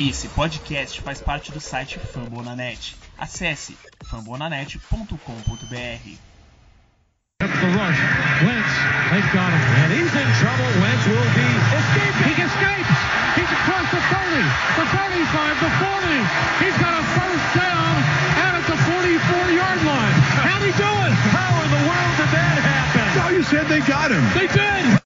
Esse podcast faz parte do site Fambonanet. Acesse fambonanet.com.br. The rush. Wentz has got him. And he's in trouble. Wentz will be escaping. He escapes. He's across the 30, the 35, the 40. He's got a first down out at the 44-yard line. How'd he do it? How in the world did that happen? You said they got him. They did.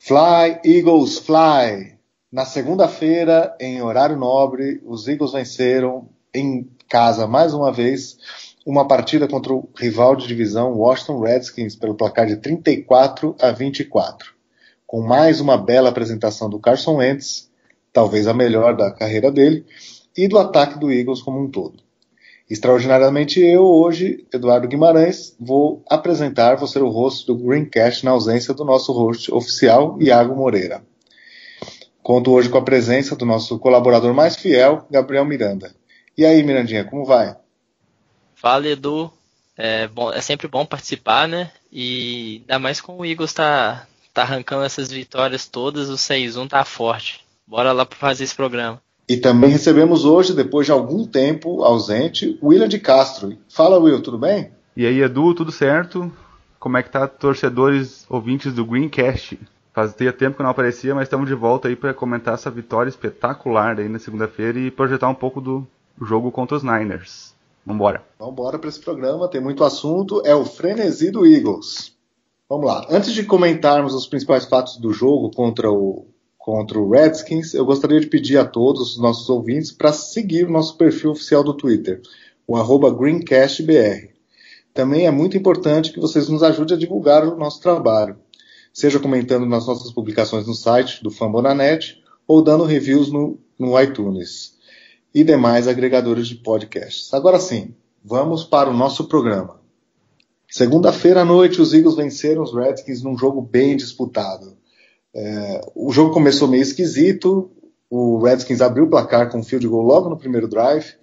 Fly, Eagles, fly! Na segunda-feira, em horário nobre, os Eagles venceram em casa mais uma vez uma partida contra o rival de divisão Washington Redskins pelo placar de 34 a 24. Com mais uma bela apresentação do Carson Wentz, talvez a melhor da carreira dele, e do ataque do Eagles como um todo. Extraordinariamente eu, hoje, Eduardo Guimarães, vou apresentar, vou ser o host do Greencast na ausência do nosso host oficial, Iago Moreira. Conto hoje com a presença do nosso colaborador mais fiel, Gabriel Miranda. E aí, Mirandinha, como vai? Fala, Edu. É, bom, é sempre bom participar, né? E ainda mais com o Eagles tá, tá arrancando essas vitórias todas, o 6-1 tá forte. Bora lá para fazer esse programa. E também recebemos hoje, depois de algum tempo ausente, William de Castro. Fala, Will, tudo bem? E aí, Edu, tudo certo? Como é que tá, torcedores ouvintes do Greencast? Fazia tempo que não aparecia, mas estamos de volta aí para comentar essa vitória espetacular aí na segunda-feira e projetar um pouco do jogo contra os Niners. Vambora. Vambora para esse programa, tem muito assunto. É o frenesi do Eagles. Vamos lá. Antes de comentarmos os principais fatos do jogo contra o, contra o Redskins, eu gostaria de pedir a todos os nossos ouvintes para seguir o nosso perfil oficial do Twitter, o arroba GreencastBR. Também é muito importante que vocês nos ajudem a divulgar o nosso trabalho seja comentando nas nossas publicações no site do Fambonanet ou dando reviews no, no iTunes e demais agregadores de podcasts. Agora sim, vamos para o nosso programa. Segunda-feira à noite, os Eagles venceram os Redskins num jogo bem disputado. É, o jogo começou meio esquisito, o Redskins abriu o placar com um field goal logo no primeiro drive.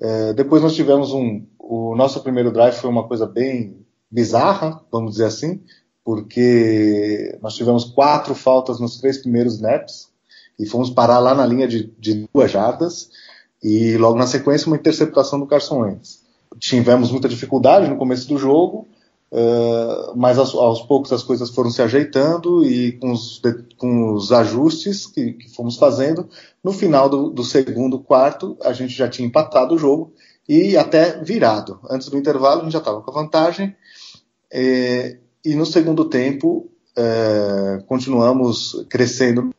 É, depois nós tivemos um. O nosso primeiro drive foi uma coisa bem bizarra, vamos dizer assim porque nós tivemos quatro faltas nos três primeiros snaps e fomos parar lá na linha de, de duas jardas e logo na sequência uma interceptação do Carson Wentz. Tivemos muita dificuldade no começo do jogo, uh, mas aos, aos, poucos as coisas foram se ajeitando e com os, com os ajustes que, que, fomos fazendo, no final do, do segundo quarto a gente já tinha empatado o jogo e até virado. Antes do intervalo a gente já estava com a vantagem. Eh, e no segundo tempo, é, continuamos crescendo,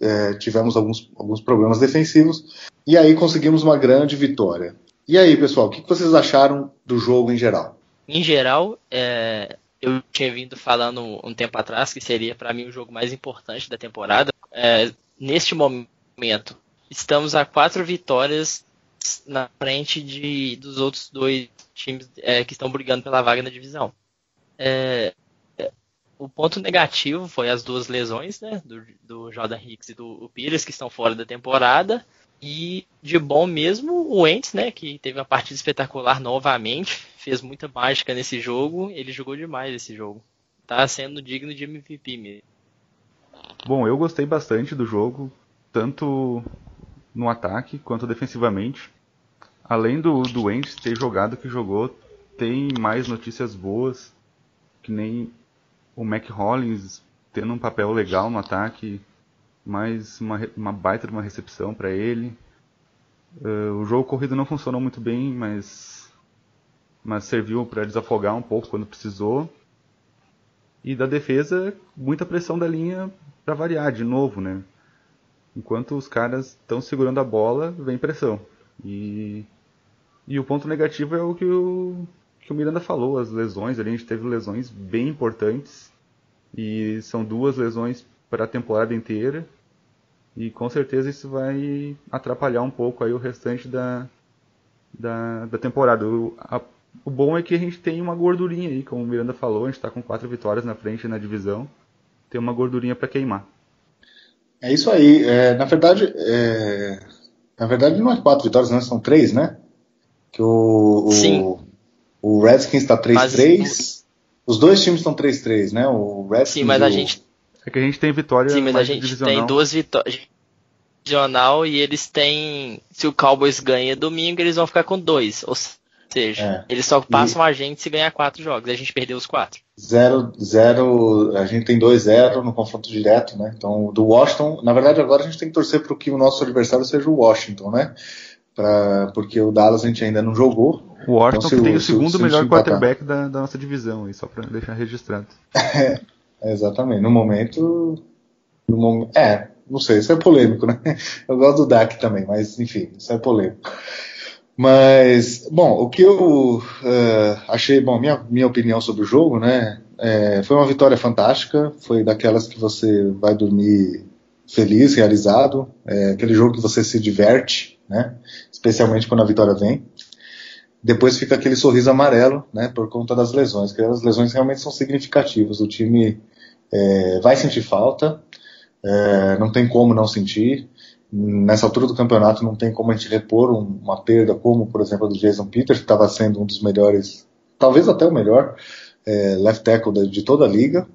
é, tivemos alguns, alguns problemas defensivos, e aí conseguimos uma grande vitória. E aí, pessoal, o que vocês acharam do jogo em geral? Em geral, é, eu tinha vindo falando um tempo atrás que seria para mim o jogo mais importante da temporada. É, neste momento, estamos a quatro vitórias na frente de, dos outros dois times é, que estão brigando pela vaga na divisão. É, o ponto negativo foi as duas lesões, né? Do, do Jordan Hicks e do Pires, que estão fora da temporada. E de bom mesmo, o Ents, né? Que teve uma partida espetacular novamente, fez muita mágica nesse jogo. Ele jogou demais esse jogo. Tá sendo digno de MVP mesmo. Bom, eu gostei bastante do jogo, tanto no ataque quanto defensivamente. Além do, do ter jogado que jogou, tem mais notícias boas que nem o Mac Hollins tendo um papel legal no ataque, mais uma, uma baita de uma recepção para ele. Uh, o jogo corrido não funcionou muito bem, mas, mas serviu para desafogar um pouco quando precisou. E da defesa, muita pressão da linha para variar de novo, né? Enquanto os caras estão segurando a bola, vem pressão. E, e o ponto negativo é o que o, que o Miranda falou, as lesões, a gente teve lesões bem importantes e são duas lesões para a temporada inteira e com certeza isso vai atrapalhar um pouco aí o restante da, da, da temporada. O, a, o bom é que a gente tem uma gordurinha aí, como o Miranda falou, a gente está com quatro vitórias na frente na divisão, tem uma gordurinha para queimar. É isso aí. É, na verdade, é, na verdade não é quatro vitórias, não, são três, né? Que o, Sim. O Redskins está 3-3. Os dois times estão 3-3, né? O Redskins Sim, mas a o... gente. É que a gente tem vitória. Sim, mas a gente divisional. tem duas vitórias. divisional e eles têm. Se o Cowboys ganha domingo, eles vão ficar com dois. Ou seja, é. eles só passam e... a gente se ganhar quatro jogos. E a gente perdeu os quatro. Zero, zero, a gente tem 2-0 no confronto direto, né? Então, do Washington, na verdade, agora a gente tem que torcer para que o nosso adversário seja o Washington, né? Pra, porque o Dallas a gente ainda não jogou. O Washington então, tem o, o segundo se, melhor quarterback da, da, nossa divisão, aí, só para deixar registrado. é, exatamente. No momento, no momento. É, não sei, isso é polêmico, né? Eu gosto do Dak também, mas enfim, isso é polêmico. Mas, bom, o que eu uh, achei, bom, minha, minha opinião sobre o jogo, né? É, foi uma vitória fantástica, foi daquelas que você vai dormir feliz, realizado, é aquele jogo que você se diverte, né? Especialmente quando a vitória vem. Depois fica aquele sorriso amarelo, né? Por conta das lesões, que as lesões realmente são significativas. O time é, vai sentir falta, é, não tem como não sentir nessa altura do campeonato não tem como a gente repor um, uma perda como, por exemplo, a do Jason Peters, que estava sendo um dos melhores, talvez até o melhor é, left tackle de, de, toda a liga.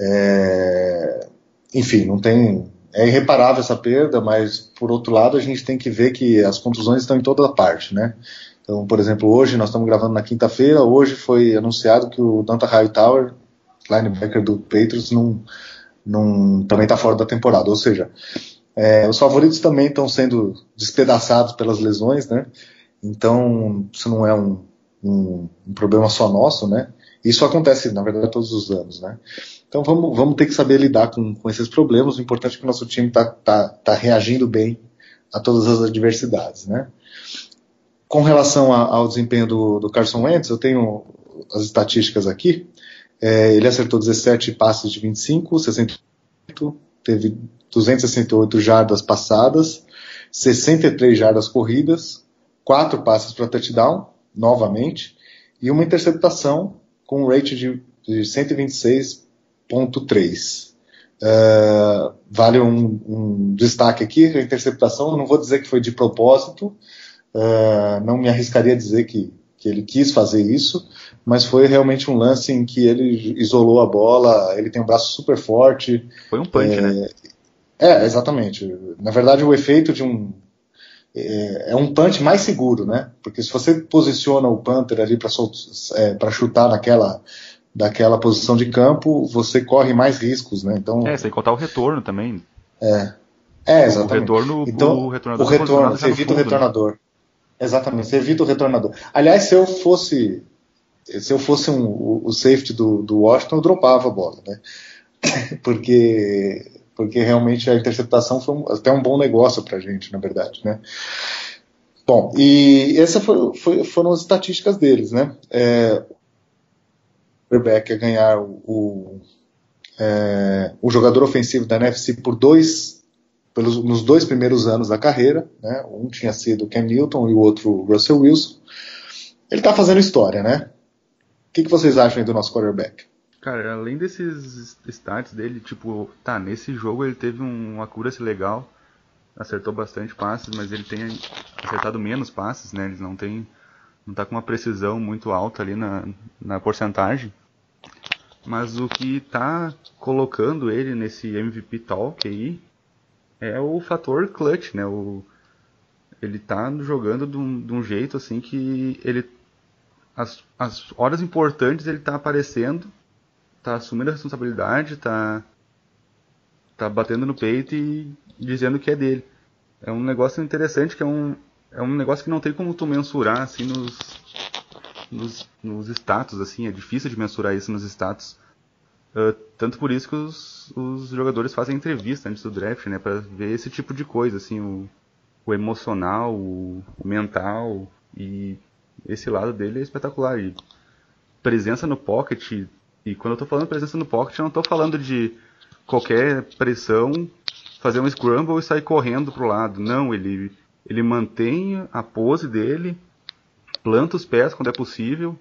É, enfim, não tem. É irreparável essa perda, mas por outro lado a gente tem que ver que as contusões estão em toda parte, né? Então, por exemplo, hoje nós estamos gravando na quinta-feira, hoje foi anunciado que o Danta Hightower, linebacker do Patriots, não, não, também está fora da temporada. Ou seja, é, os favoritos também estão sendo despedaçados pelas lesões, né? Então, isso não é um, um, um, problema só nosso, né? Isso acontece, na verdade, todos os anos, né? Então, vamos, vamos ter que saber lidar com, com esses problemas. O importante é que o nosso time está tá, tá reagindo bem a todas as adversidades, né? Com relação a, ao desempenho do, do Carson Wentz, eu tenho as estatísticas aqui. É, ele acertou 17 passes de 25, 68, teve 268 jardas passadas, 63 jardas corridas, 4 passes para touchdown, novamente, e uma interceptação com um rate de, de 126.3. Uh, é, vale um, um, destaque aqui, a interceptação, não vou dizer que foi de propósito, uh, não me arriscaria a dizer que, que ele quis fazer isso, mas foi realmente um lance em que ele isolou a bola, ele tem um braço super forte. Foi um punch, é, né? É, exatamente. Na verdade, o efeito de um. É, é um punch mais seguro, né? Porque se você posiciona o punter ali para é, chutar naquela, daquela posição de campo, você corre mais riscos, né? Então, é, sem contar o retorno também. É. É, exatamente. O retorno, então, o retornador o retorno, você evita fundo, o né? retornador. Né? Exatamente, você evita o retornador. Aliás, se eu fosse se eu fosse um, o, o safety do, do Washington, eu dropava a bola, né? Porque porque realmente a interceptação foi até um bom negócio para a gente, na verdade, né? Bom, e essas foram as estatísticas deles, né? É, quarterback a ganhar o, é, o jogador ofensivo da NFC por dois, pelos, nos dois primeiros anos da carreira, né? Um tinha sido Ken Newton e o outro Russell Wilson. Ele está fazendo história, né? O que, que vocês acham do nosso quarterback? Cara, além desses stats dele, tipo, tá, nesse jogo ele teve um, uma accuracy legal, acertou bastante passes, mas ele tem acertado menos passes, né? Ele não tem. não tá com uma precisão muito alta ali na, na porcentagem. Mas o que tá colocando ele nesse MVP Talk aí é o fator clutch, né? O, ele tá jogando de um, de um jeito assim que ele. As, as horas importantes ele tá aparecendo tá assumindo a responsabilidade, tá, tá batendo no peito e dizendo que é dele. É um negócio interessante que é um, é um negócio que não tem como tu mensurar assim nos, nos, nos status, assim, é difícil de mensurar isso nos status. Uh, tanto por isso que os, os jogadores fazem entrevista antes do draft, né, para ver esse tipo de coisa, assim, o, o emocional, o, o mental e esse lado dele é espetacular. E presença no pocket, e quando eu tô falando presença no pocket, eu não tô falando de qualquer pressão, fazer um scramble e sair correndo pro lado. Não, ele, ele mantém a pose dele, planta os pés quando é possível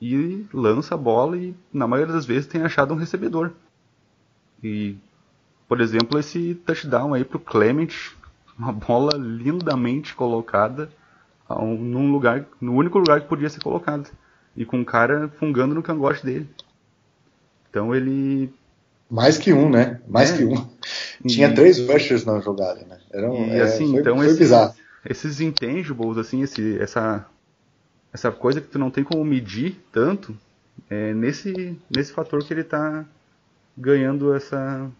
e lança a bola e na maioria das vezes tem achado um recebedor. E, por exemplo, esse touchdown aí pro Clement, uma bola lindamente colocada num lugar, no único lugar que podia ser colocada. E com o cara fungando no cangote dele. Então ele. Mais que um, né? Mais é. que um. tinha E- três rushers na jogada, né? Era um, E é, assim, foi, então foi esse- bizarro. esses intangibles, assim, esse, essa, essa coisa que tu não tem como medir tanto, é nesse, nesse fator que ele tá ganhando essa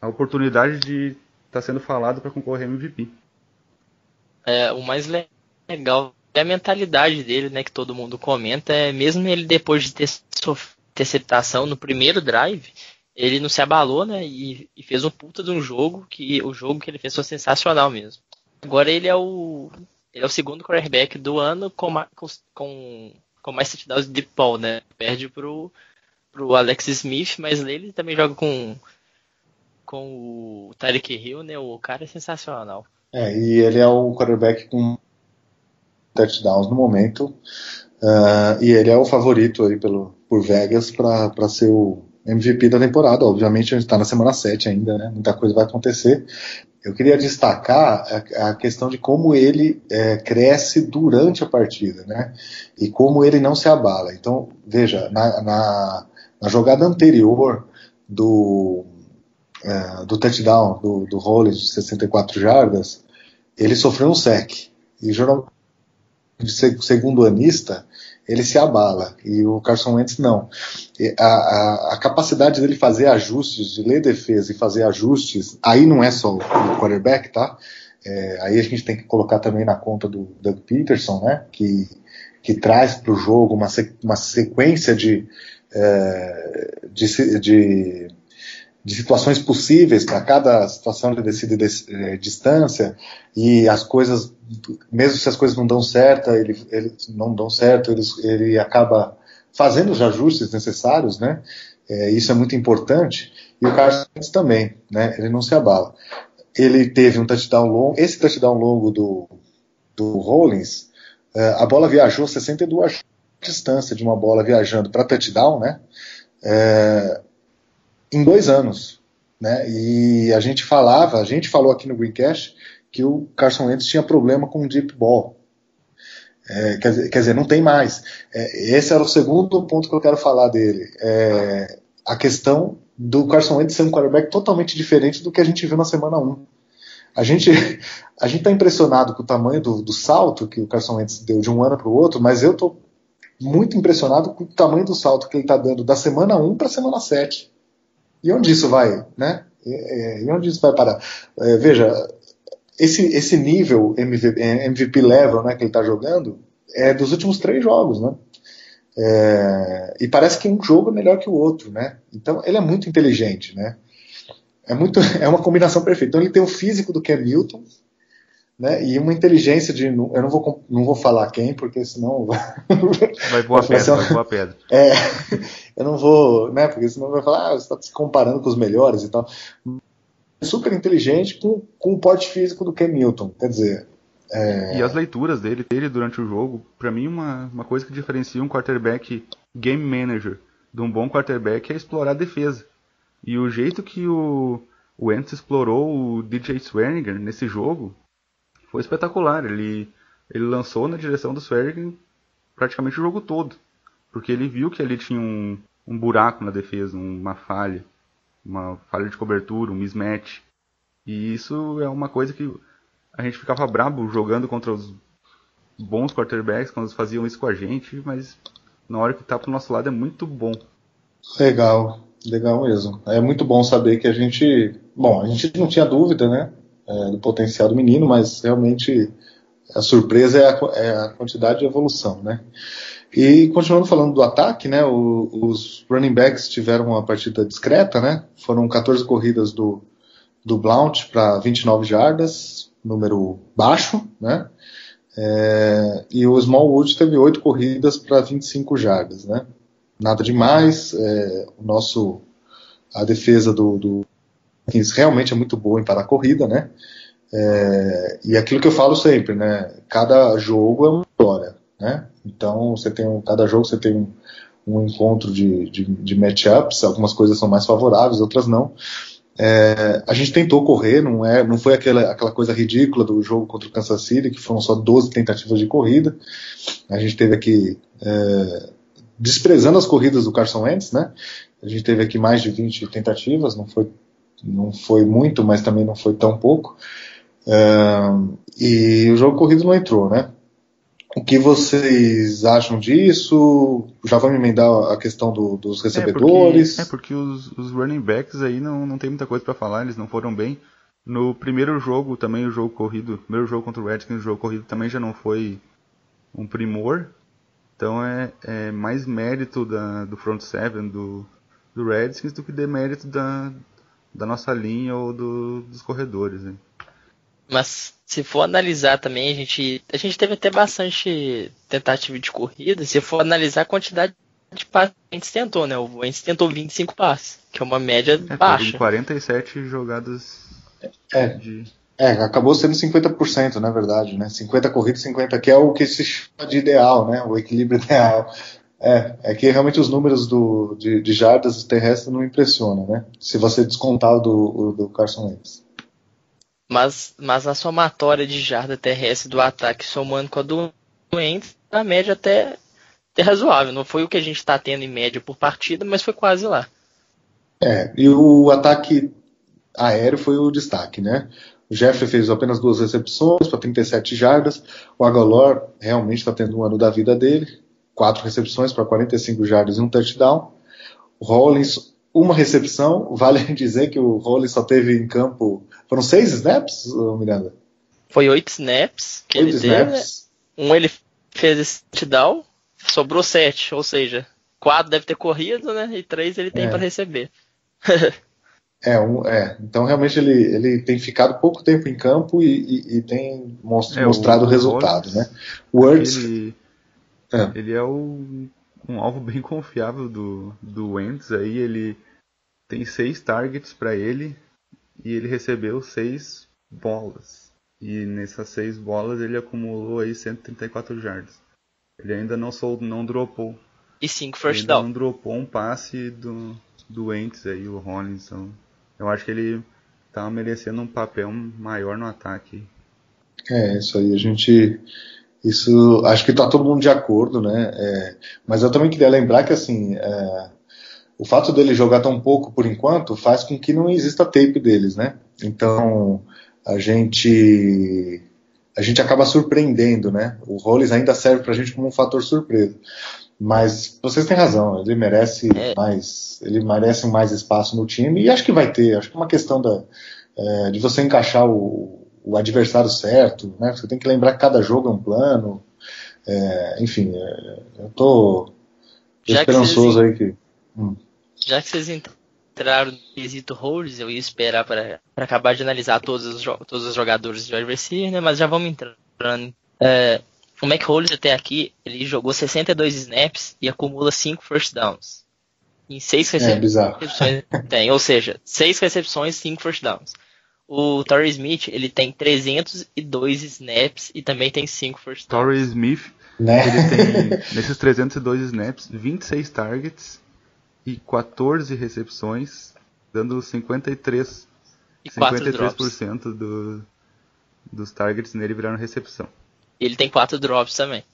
a oportunidade de estar sendo falado para concorrer MVP. É, o mais le- legal é a mentalidade dele, né? Que todo mundo comenta. É mesmo ele depois de ter sofrido interceptação no primeiro drive, ele não se abalou, né? E, e fez um puta de um jogo que o jogo que ele fez foi sensacional mesmo. Agora ele é o ele é o segundo quarterback do ano com, com, com, mais touchdowns de Paul, né? Perde pro, pro Alex Smith, mas ele também joga com com o Tyreek Hill, né? O cara é sensacional. É, e ele é o quarterback com touchdowns no momento. ah, e ele é o favorito aí pelo, por Vegas para ser o MVP da temporada. Obviamente a gente está na semana 7 ainda, né? Muita coisa vai acontecer. Eu queria destacar a, a questão de como ele é, cresce durante a partida, né? E como ele não se abala. Então, veja, na, na, na jogada anterior do, é, do touchdown do, do Hollins de 64 jardas, ele sofreu um sec. E geralmente, de seg- segundo anista, ele se abala. E o Carson Wentz não. A, a, a capacidade dele fazer ajustes, de ler defesa e fazer ajustes, aí não é só o, quarterback, tá? É, aí a gente tem que colocar também na conta do Doug Peterson, né? Que, que traz para o jogo uma, uma sequência de, é, de, de, de situações possíveis para cada situação de descida e des- eh, distância e as coisas, mesmo se as coisas não dão certo, ele, ele não dão certo, ele, ele acaba fazendo os ajustes necessários, né? É, isso é muito importante. E o Wentz também, né? Ele não se abala. Ele teve um touchdown longo, esse touchdown longo do, do Rollins, eh, a bola viajou 62 distância de uma bola viajando para touchdown, né? É, em dois anos, né? E a gente falava, a gente falou aqui no Greencast que o Carson Wentz tinha problema com o deep ball. É, quer, dizer, quer dizer, não tem mais. É, esse era o segundo ponto que eu quero falar dele. É, a questão do Carson Wentz ser um quarterback totalmente diferente do que a gente viu na semana 1. A gente a gente está impressionado com o tamanho do, do, salto que o Carson Wentz deu de um ano para o outro, mas eu estou muito impressionado com o tamanho do salto que ele está dando da semana 1 para a semana 7. E onde isso vai, né? E, e onde isso vai parar? É, veja, esse, esse nível MVP, MVP level né, que ele está jogando é dos últimos três jogos, né? É, e parece que um jogo é melhor que o outro, né? Então ele é muito inteligente, né? É, muito, é uma combinação perfeita. Então ele tem o físico do Cam Newton, né? E uma inteligência de. Eu não vou, não vou falar quem, porque senão. Vai voar pedra, vai voar pedra. É, eu não vou, né? Porque senão vai falar, ah, você está se comparando com os melhores e tal. Super inteligente com, com o porte físico do Cam Newton. Quer dizer. É... E as leituras dele, dele durante o jogo, para mim, uma, uma coisa que diferencia um quarterback game manager de um bom quarterback é explorar a defesa. E o jeito que o, o Wentz explorou o DJ Swearinger nesse jogo foi espetacular. Ele, ele lançou na direção do Swearinger praticamente o jogo todo. Porque ele viu que ali tinha um, um buraco na defesa, uma falha. Uma falha de cobertura, um mismatch. E isso é uma coisa que a gente ficava brabo jogando contra os bons quarterbacks quando eles faziam isso com a gente, mas na hora que tá pro nosso lado é muito bom. Legal, legal mesmo. É muito bom saber que a gente. Bom, a gente não tinha dúvida, né? É, do potencial do menino, mas realmente a surpresa é a, é a, quantidade de evolução, né? E continuando falando do ataque, né? O, os running backs tiveram uma partida discreta, né? Foram 14 corridas do, do Blount para 29 jardas, número baixo, né? É, e o Smallwood teve 8 corridas para 25 jardas, né? Nada demais. É, o nosso, a defesa do, do realmente é muito boa em parar a corrida, né? É, e aquilo que eu falo sempre, né? Cada jogo é uma história, né? Então você tem um, cada jogo você tem um, um encontro de, de, de matchups, algumas coisas são mais favoráveis, outras não. É, a gente tentou correr, não, é, não foi aquela, aquela coisa ridícula do jogo contra o Kansas City, que foram só 12 tentativas de corrida. A gente teve aqui, é, desprezando as corridas do Carson Wentz, né? A gente teve aqui mais de 20 tentativas, não foi não foi muito, mas também não foi tão pouco. Uh, e o jogo corrido não entrou, né? O que vocês acham disso? Já vamos emendar a questão do, dos recebedores? É porque, é porque os, os, running backs aí não, não tem muita coisa para falar, eles não foram bem. No primeiro jogo, também o jogo corrido, primeiro jogo contra o Redskins, o jogo corrido também já não foi um primor. Então é, é mais mérito da, do front seven do, do Redskins do que demérito da, da nossa linha ou do, dos corredores. Hein? Mas se for analisar também, a gente, a gente teve até bastante tentativa de corrida. Se for analisar a quantidade de passes que a gente tentou, né? O Wentz tentou 25 passes, que é uma média é, baixa. 47 jogadas é, de... é, acabou sendo 50%, na verdade, né? 50 corridas, 50, que é o que se chama de ideal, né? O equilíbrio ideal. É, é que realmente os números do, de, de jardas terrestres não impressionam, né? Se você descontar o do, do Carson Wentz. Mas, mas a somatória de jarda terrestre do ataque somando com a do Wentz, a média até, até razoável. Não foi o que a gente está tendo em média por partida, mas foi quase lá. É, e o ataque aéreo foi o destaque, né? O Jeffrey fez apenas duas recepções para 37 jardas. O Agalor realmente está tendo um ano da vida dele. Quatro recepções para 45 jardas e um touchdown. O Rollins, uma recepção. Vale dizer que o Rollins só teve em campo foram seis snaps, Miranda? Foi oito snaps que oito ele snaps. teve. Um ele fez esse touchdown, sobrou sete, ou seja, quatro deve ter corrido, né? E três ele tem é. para receber. é, um, é, então realmente ele, ele tem ficado pouco tempo em campo e, e, e tem most, é, mostrado o, resultado, né? Words. Ele é, ele é o, um alvo bem confiável do, do Wentz aí, ele tem seis targets para ele, e ele recebeu seis bolas. E nessas seis bolas ele acumulou aí 134 jardas. Ele ainda não, sold, não dropou. E cinco first down. não dropou um passe do, do Ents aí, o Rollins. Então, eu acho que ele tá merecendo um papel maior no ataque. É, isso aí a gente. Isso acho que tá todo mundo de acordo, né? É, mas eu também queria lembrar que assim. É, o fato dele jogar tão pouco por enquanto faz com que não exista tape deles, né? Então a gente a gente acaba surpreendendo, né? O Rollins ainda serve para a gente como um fator surpresa. Mas vocês têm razão, ele merece é. mais, ele merece mais espaço no time e acho que vai ter. Acho que é uma questão da, é, de você encaixar o, o, adversário certo, né? Você tem que lembrar que cada jogo é um plano. É, enfim, é, eu tô, tô esperançoso aí que. Hum já que vocês entraram no quesito holds, eu ia esperar para acabar de analisar todos os, todos os jogadores de wide né? Mas já vamos entrando. É, o Mac até aqui, ele jogou 62 snaps e acumula 5 first downs. Em 6 é, recepções tem, ou seja, 6 recepções, 5 first downs. O Torrey Smith, ele tem 302 snaps e também tem 5 first downs. Torrey Smith, né? ele tem, nesses 302 snaps, 26 targets e 14 recepções, dando 53, e 53% do, dos targets nele viraram recepção. Ele tem 4 drops também.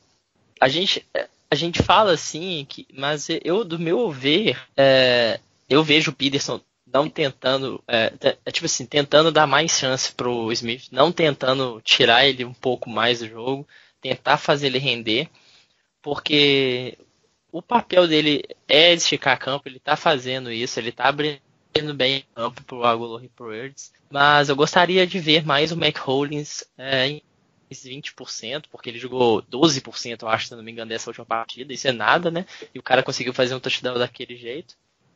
A gente, a gente fala assim, que, mas eu, do meu ver, é, eu vejo o Peterson não tentando, é, é, tipo assim, tentando dar mais chance pro Smith, não tentando tirar ele um pouco mais do jogo, tentar fazer ele render, porque o papel dele é esticar campo, ele tá fazendo isso, ele tá abrindo bem campo pro Agolor e pro Ertz, mas eu gostaria de ver mais o Mac Hollins é, em 20%, porque ele jogou 12%, eu acho, se não me engano, dessa última partida, isso é nada, né? E o cara conseguiu fazer um touchdown daquele jeito.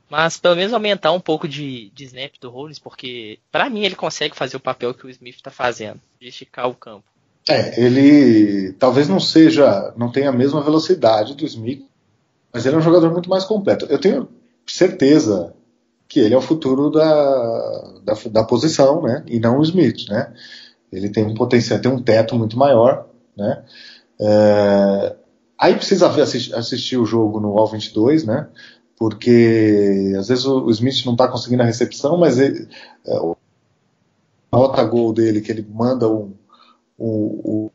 Mas pelo menos aumentar um pouco de, de snap do Hollins, porque para mim ele consegue fazer o papel que o Smith está fazendo, de esticar o campo. É, ele talvez não seja, não tenha a mesma velocidade do Smith, mas ele é um jogador muito mais completo. Eu tenho certeza que ele é o futuro da, da, da posição, né? E não o Smith, né? Ele tem um potencial, tem um teto muito maior, né? É, aí precisa ver, assistir, assistir, o jogo no All 22, né? Porque às vezes o, o Smith não está conseguindo a recepção, mas ele, é, a nota gol dele que ele manda um, um,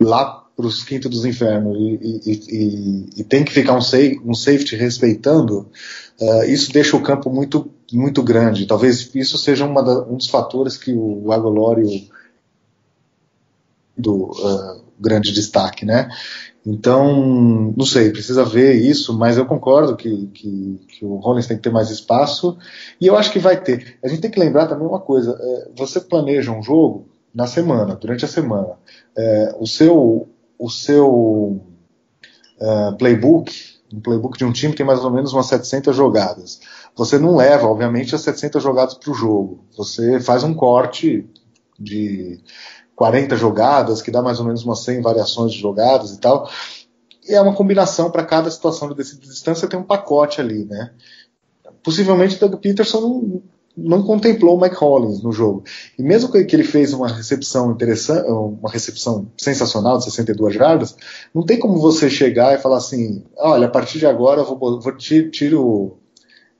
um lá os quintos dos infernos e, e, e, e, tem que ficar um, safe, um safety respeitando, uh, isso deixa o campo muito, muito grande. Talvez isso seja da, um dos fatores que o Agolório do uh, grande destaque, né? Então, não sei, precisa ver isso, mas eu concordo que, que, que, o Rollins tem que ter mais espaço e eu acho que vai ter. A gente tem que lembrar também uma coisa: é, você planeja um jogo na semana, durante a semana, é, o seu, o seu uh, playbook, um playbook de um time tem mais ou menos umas 700 jogadas. Você não leva, obviamente, as 700 jogadas para o jogo. Você faz um corte de 40 jogadas, que dá mais ou menos umas 100 variações de jogadas e tal. E é uma combinação para cada situação de distância, tem um pacote ali, né? Possivelmente Doug Peterson não, não contemplou o Mike Hollins no jogo. E mesmo que ele fez uma recepção interessante, uma recepção sensacional de 62 jardas, não tem como você chegar e falar assim, olha, a partir de agora eu vou, vou tiro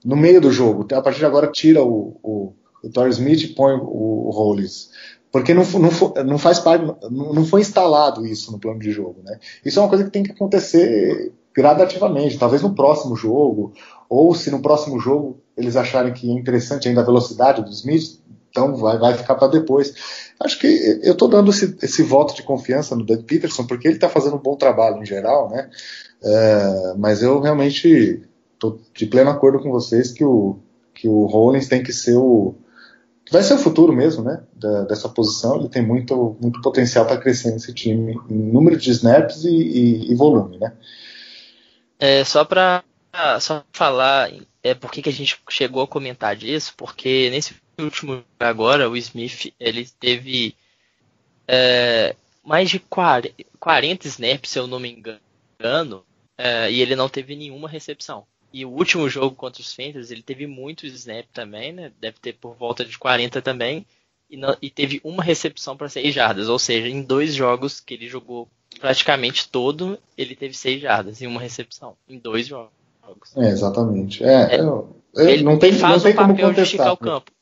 no meio do jogo, a partir de agora tira o, o, o Torrey Smith e põe o, o Hollins. Porque não, não, não faz parte, não foi instalado isso no plano de jogo. Né? Isso é uma coisa que tem que acontecer gradativamente, talvez no próximo jogo, ou se no próximo jogo eles acharem que é interessante ainda a velocidade do Smith, então vai, vai ficar para depois. Acho que eu estou dando esse, esse, voto de confiança no Doug Peterson, porque ele está fazendo um bom trabalho em geral, né? É, mas eu realmente estou de pleno acordo com vocês que o, que o Rollins tem que ser o, vai ser o futuro mesmo, né? Da, dessa posição. Ele tem muito, muito potencial para crescer nesse time em número de snaps e, e, e volume, né? É, só para só falar é por que a gente chegou a comentar disso, porque nesse último agora o Smith ele teve é, mais de 40, 40 snaps, se eu não me engano, é, e ele não teve nenhuma recepção. E o último jogo contra os Panthers, ele teve muito snap também, né? Deve ter por volta de 40 também. E, não, e teve uma recepção para 6 jardas. Ou seja, em dois jogos que ele jogou praticamente todo, ele teve 6 jardas e uma recepção. Em dois jogos. É, exatamente. É, é eu, eu, ele, não tem, faz não tem o papel como de esticar o né? campo.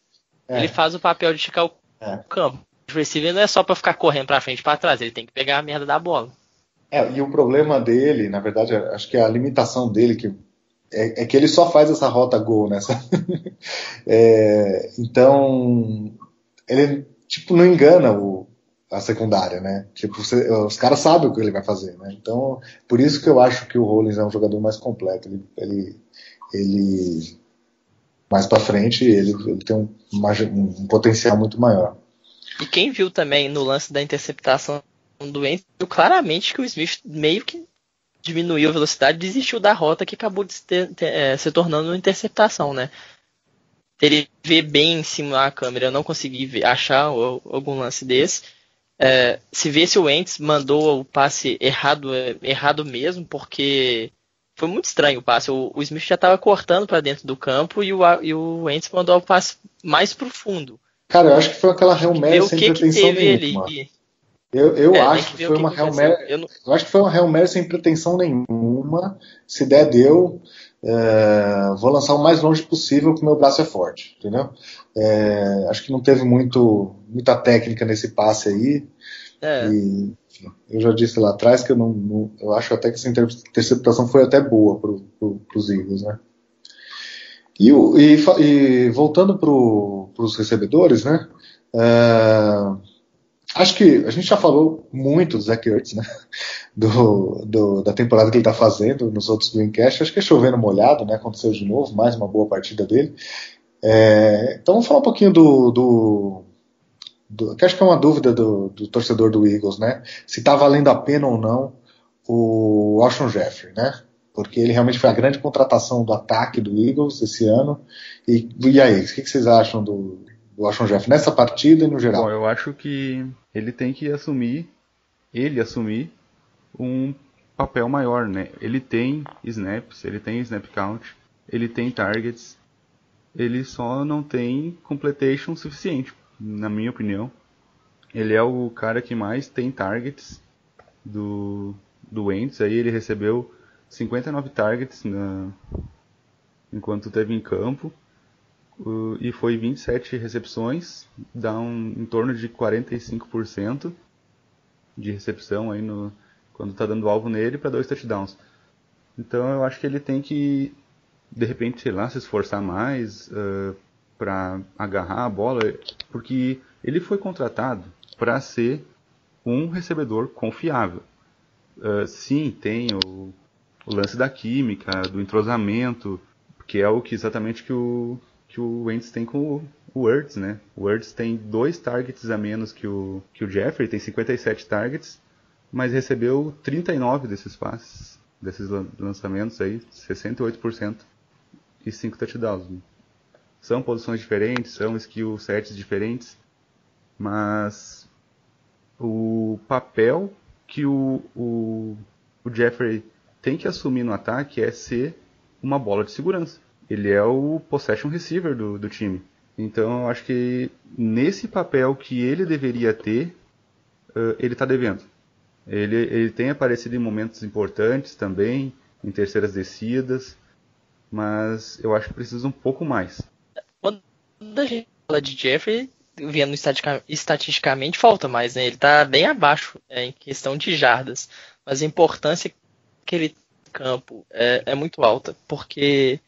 É. Ele faz o papel de esticar o é. campo. O receiver não é só para ficar correndo para frente e para trás, ele tem que pegar a merda da bola. É, e o problema dele, na verdade, acho que a limitação dele que é, é, que ele só faz essa rota gol nessa. é, então, ele tipo não engana o, a secundária, né? Tipo, você, os caras sabem o que ele vai fazer, né? Então, por isso que eu acho que o Rollins é um jogador mais completo. Ele, ele, ele mais para frente, ele, ele tem um, um, potencial muito maior. E quem viu também no lance da interceptação do Wentz, viu claramente que o Smith meio que diminuiu a velocidade, desistiu da rota que acabou de ter, ter, é, se tornando uma interceptação, né? Ele vê bem em cima da câmera, eu não consegui ver, achar algum lance desse. É, se vê se o Wentz mandou o passe errado, é, errado mesmo, porque foi muito estranho o passe. O, o Smith já estava cortando para dentro do campo e o, e o Wentz mandou o passe mais profundo. Cara, eu acho que foi aquela Real Mary sem que pretensão que nenhuma. Ali. Eu, eu é, acho que, que foi uma Real Mary, eu, não... eu, acho que foi uma Real Mary sem pretensão nenhuma. Se der, deu. É, vou lançar o mais longe possível porque meu braço é forte, entendeu? É, acho que não teve muito, muita técnica nesse passe aí. É. E, enfim, eu já disse lá atrás que eu não, não, eu acho até que essa interceptação foi até boa para pro, os Eagles, né? E, e, e voltando para os recebedores, né? É, Acho que a gente já falou muito do Zach Ertz, né? Do, do, da temporada que ele está fazendo nos outros Greencast. Acho que é chovendo molhado, né? Aconteceu de novo, mais uma boa partida dele. É, então vamos falar um pouquinho do, do, do, que acho que é uma dúvida do, do torcedor do Eagles, né? Se está valendo a pena ou não o Alshon Jeffrey, né? Porque ele realmente foi a grande contratação do ataque do Eagles esse ano. E, e aí, o que, vocês acham do, do Alshon Jeff nessa partida e no geral? Bom, eu acho que ele tem que assumir, ele assumir um papel maior, né? Ele tem snaps, ele tem snap count, ele tem targets, ele só não tem completation suficiente, na minha opinião. Ele é o cara que mais tem targets do do Wentz, aí ele recebeu 59 targets na, enquanto esteve em campo e foi 27 recepções, dá um, em torno de 45% de recepção aí no quando está dando alvo nele para dois touchdowns. Então eu acho que ele tem que, de repente, sei lá, se esforçar mais uh, para agarrar a bola, porque ele foi contratado para ser um recebedor confiável. Uh, sim, tem o, o, lance da química, do entrosamento, que é o que exatamente que o, que o Wentz tem com o, o Words, né? O Words tem dois targets a menos que o, que o Jeffrey, tem 57 targets, mas recebeu 39 desses passes, desses lançamentos aí, 68% e 5 touchdowns. Né? São posições diferentes, são skill sets diferentes, mas o papel que o, o, o Jeffrey tem que assumir no ataque é ser uma bola de segurança. Ele é o possession receiver do, do time. Então eu acho que nesse papel que ele deveria ter, uh, ele está devendo. Ele, ele tem aparecido em momentos importantes também, em terceiras descidas, mas eu acho que precisa um pouco mais. Quando a gente fala de Jeffrey, vendo estatisticamente, falta mais, né? Ele está bem abaixo é, em questão de jardas, mas a importância que ele campo é, é muito alta, porque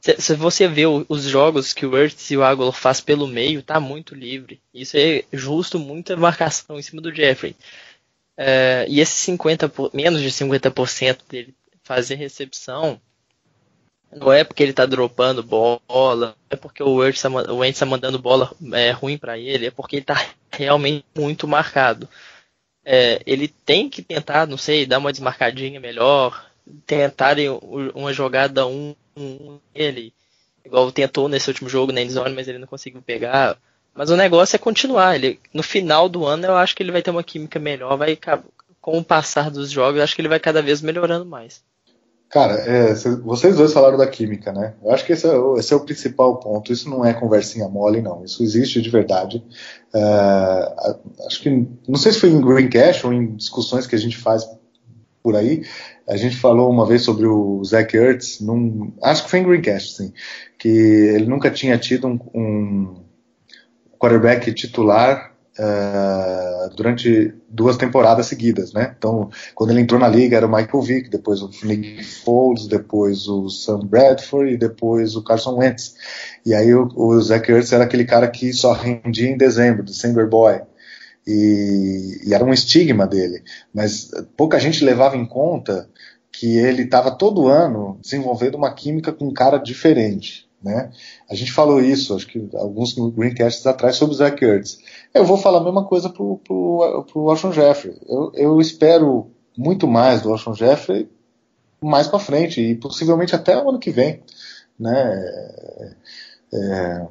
se você vê os jogos que o Ertz e o Aguilar faz pelo meio, tá muito livre. Isso é justo muita marcação em cima do Jeffrey. É, e esse 50, menos de 50% dele fazer recepção, não é porque ele tá dropando bola, é porque o Wentz tá, o tá mandando bola é, ruim para ele, é porque ele tá realmente muito marcado. É, ele tem que tentar, não sei, dar uma desmarcadinha melhor, tentarem uma jogada um, um ele, igual tentou nesse último jogo na endzone, mas ele não conseguiu pegar. Mas o negócio é continuar. Ele, no final do ano eu acho que ele vai ter uma química melhor, vai com o passar dos jogos, eu acho que ele vai cada vez melhorando mais. Cara, é, vocês dois falaram da química, né? Eu acho que esse é, esse é, o principal ponto. Isso não é conversinha mole, não. Isso existe de verdade. É, acho que, não sei se foi em Green Cash ou em discussões que a gente faz por aí. A gente falou uma vez sobre o Zach Ertz, num, acho que foi em Greencast, sim, que ele nunca tinha tido um, um quarterback titular uh, durante duas temporadas seguidas, né? Então, quando ele entrou na liga era o Michael Vick, depois o Nick Foles, depois o Sam Bradford e depois o Carson Wentz. E aí o, o Zach Ertz era aquele cara que só rendia em dezembro, December Boy. E, e, era um estigma dele. Mas pouca gente levava em conta que ele estava todo ano desenvolvendo uma química com um cara diferente. Né? A gente falou isso, acho que alguns Greencasts atrás sobre o Zach Ertz. Eu vou falar a mesma coisa para o Washington Jeffrey. Eu, eu, espero muito mais do Washington Jeffrey mais para frente e possivelmente até o ano que vem. Né? É,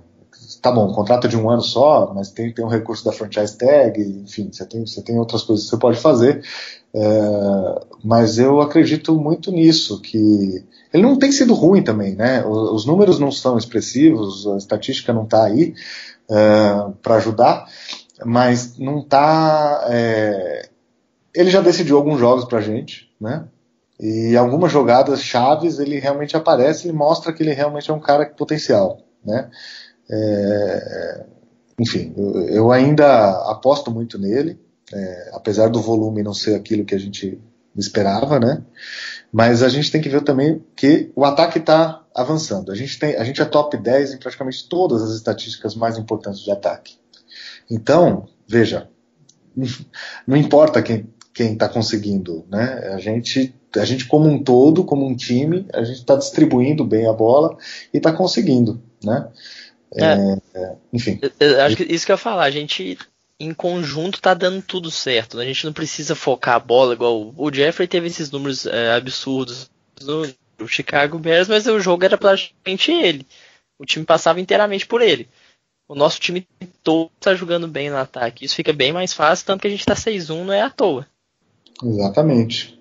tá bom, contrato de um ano só, mas tem, tem um recurso da franchise tag, enfim, você tem, você tem outras coisas que você pode fazer. É, mas eu acredito muito nisso, que ele não tem sido ruim também, né? Os, os números não são expressivos, a estatística não está aí é, para ajudar, mas não está. É, ele já decidiu alguns jogos para gente, né? E algumas jogadas chaves ele realmente aparece, ele mostra que ele realmente é um cara potencial, né? É, enfim, eu, eu, ainda aposto muito nele, é, apesar do volume não ser aquilo que a gente esperava, né? Mas a gente tem que ver também que o ataque está avançando. A gente, tem, a gente é top 10 em praticamente todas as estatísticas mais importantes de ataque. Então, veja, não importa quem quem está conseguindo, né? A gente, a gente como um todo, como um time, a gente está distribuindo bem a bola e está conseguindo, né? É. É, enfim. Eu, acho que isso que eu ia falar, a gente em conjunto tá dando tudo certo. Né? A gente não precisa focar a bola igual o Jeffrey teve esses números é, absurdos no Chicago Bears, mas o jogo era praticamente ele. O time passava inteiramente por ele. O nosso time todo está jogando bem no ataque. Isso fica bem mais fácil, tanto que a gente está 6-1 não é à toa. Exatamente.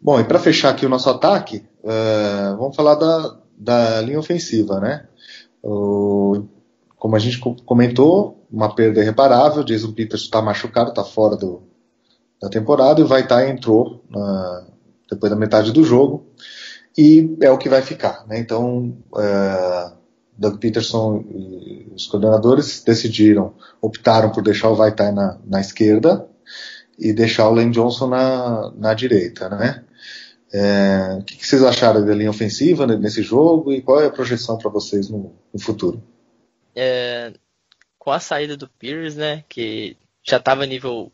Bom, e para fechar aqui o nosso ataque, uh, vamos falar da, da linha ofensiva, né? como a gente comentou, uma perda irreparável. Jason Peters está machucado, está fora do, da temporada e vai estar tá, entrou na, depois da metade do jogo e é o que vai ficar. Né? Então, é, Doug Peterson e os coordenadores decidiram, optaram por deixar o Vaitai na, na esquerda e deixar o Lane Johnson na, na direita, né? É, o que, que, vocês acharam da linha ofensiva nesse jogo e qual é a projeção para vocês no, no futuro? É, com a saída do Pierce, né, que já estava nível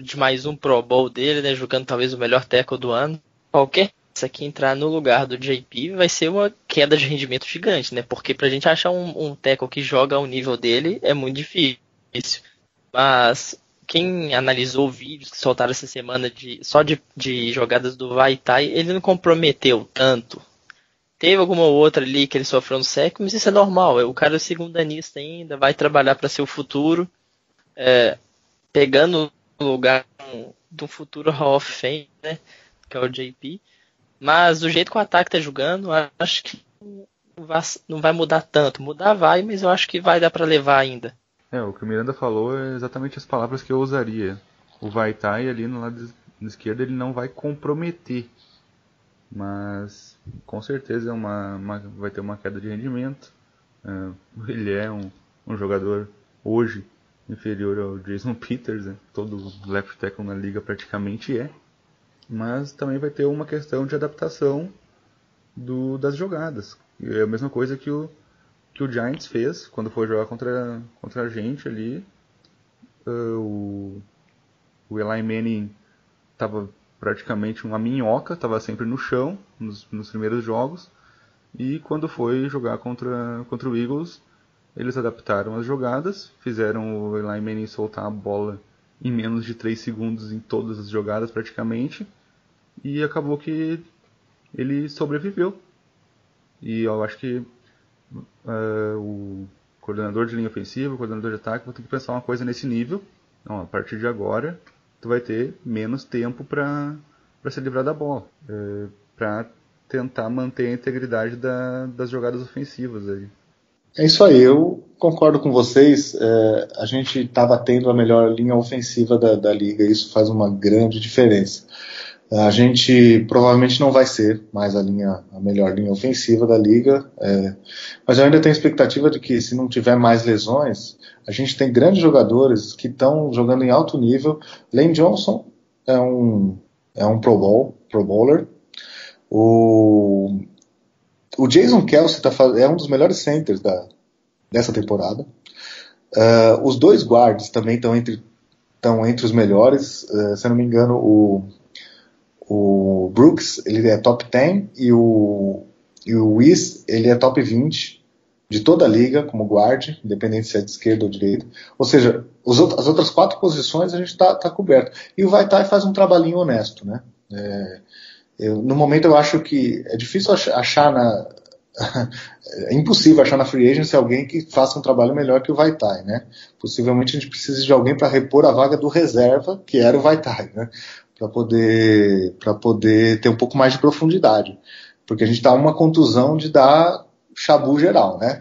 de mais um Pro Bowl dele, né, jogando talvez o melhor tackle do ano, qualquer isso aqui entrar no lugar do JP vai ser uma queda de rendimento gigante, né? Porque pra gente achar um, um tackle que joga ao nível dele é muito difícil. Mas quem analisou vídeos que soltaram essa semana de só de, de jogadas do Vaitai, ele não comprometeu tanto. Teve alguma outra ali que ele sofreu no sec, mas isso é normal. O cara é segundanista ainda, vai trabalhar para seu futuro, é, pegando o lugar do futuro Hall of Fame, né? Que é o JP. Mas do jeito que o ataque tá jogando, acho que não vai mudar tanto. Mudar vai, mas eu acho que vai dar para levar ainda. É, o que o Miranda falou é exatamente as palavras que eu usaria. O Vaitai ali no lado esquerdo ele não vai comprometer, mas com certeza é uma, uma vai ter uma queda de rendimento. É, ele é um, um, jogador hoje inferior ao Jason Peters, né? todo left tackle na liga praticamente é, mas também vai ter uma questão de adaptação do, das jogadas. É a mesma coisa que o que o Giants fez quando foi jogar contra, contra a gente ali. Uh, o, o Eli Manning estava praticamente uma minhoca, estava sempre no chão nos, nos, primeiros jogos. E quando foi jogar contra, contra o Eagles, eles adaptaram as jogadas, fizeram o Eli Manning soltar a bola em menos de 3 segundos em todas as jogadas praticamente. E acabou que ele sobreviveu. E eu acho que uh, o coordenador de linha ofensiva, o coordenador de ataque, vão ter que pensar uma coisa nesse nível. A partir de agora, tu vai ter menos tempo para se livrar da bola, é, para tentar manter a integridade da, das jogadas ofensivas aí. É isso aí, eu concordo com vocês. É, a gente estava tendo a melhor linha ofensiva da, da liga, isso faz uma grande diferença. A gente provavelmente não vai ser mais a linha, a melhor linha ofensiva da liga, é, mas eu ainda tenho expectativa de que se não tiver mais lesões, a gente tem grandes jogadores que estão jogando em alto nível. Lane Johnson é um, é um Pro Bowl, Pro Bowler. O, o Jason Kelsey tá, é um dos melhores centers da, dessa temporada. Uh, os dois guards também estão entre, entre os melhores. Uh, se eu não me engano, o o Brooks, ele é top 10 e o, e o Whis, ele é top 20 de toda a liga como guarde, independente se é de esquerda ou direita. Ou seja, as outras quatro posições a gente está tá coberto. E o Vaitai faz um trabalhinho honesto, né? É, eu, no momento eu acho que é difícil achar na é impossível achar na free agency alguém que faça um trabalho melhor que o Vaitai, né? Possivelmente a gente precisa de alguém para repor a vaga do reserva, que era o Vaitai, né? Para poder, poder ter um pouco mais de profundidade. Porque a gente está uma contusão de dar chabu geral, né?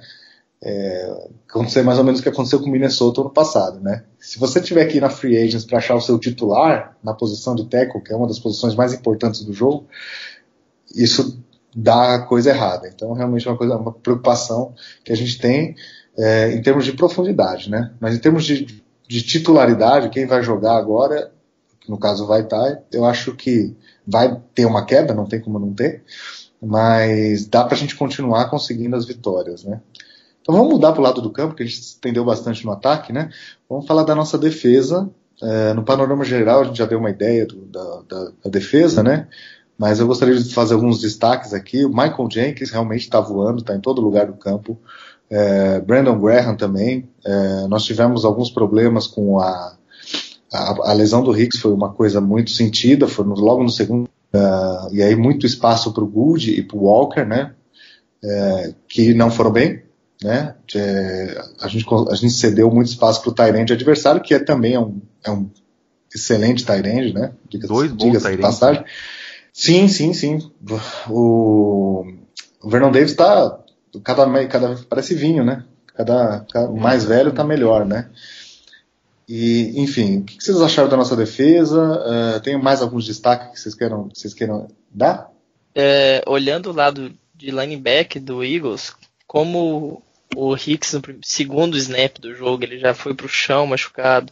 É, acontecer mais ou menos o que aconteceu com o Minnesota no passado, né? Se você tiver aqui na Free Agents para achar o seu titular na posição de tackle, que é uma das posições mais importantes do jogo, isso dá coisa errada. Então, realmente é uma coisa, uma preocupação que a gente tem é, em termos de profundidade, né? Mas em termos de, de titularidade, quem vai jogar agora no caso vai estar, eu acho que vai ter uma queda, não tem como não ter, mas dá para a gente continuar conseguindo as vitórias, né? Então vamos mudar para o lado do campo, que a gente estendeu bastante no ataque, né? Vamos falar da nossa defesa. É, no panorama geral, a gente já deu uma ideia do, da, da, da, defesa, né? Mas eu gostaria de fazer alguns destaques aqui. O Michael Jenkins realmente está voando, está em todo lugar do campo. É, Brandon Graham também. É, nós tivemos alguns problemas com a a, a, lesão do Hicks foi uma coisa muito sentida, foi no, logo no segundo, uh, e aí muito espaço para o Good e para o Walker, né, é, que não foram bem, né, é, a, gente, a gente cedeu muito espaço para o Tyrande adversário, que é também é um, é um excelente Tyrande, né, diga, Dois bons diga passagem. Sim, sim, sim. O, o Vernon Davis está cada, cada parece vinho, né? Cada, cada mais velho está melhor, né? E, enfim, o que vocês acharam da nossa defesa? Uh, tem mais alguns destaques que vocês queiram, que vocês queiram dar? É, olhando o lado de linebacker do Eagles, como o Hicks no segundo snap do jogo ele já foi para o chão machucado,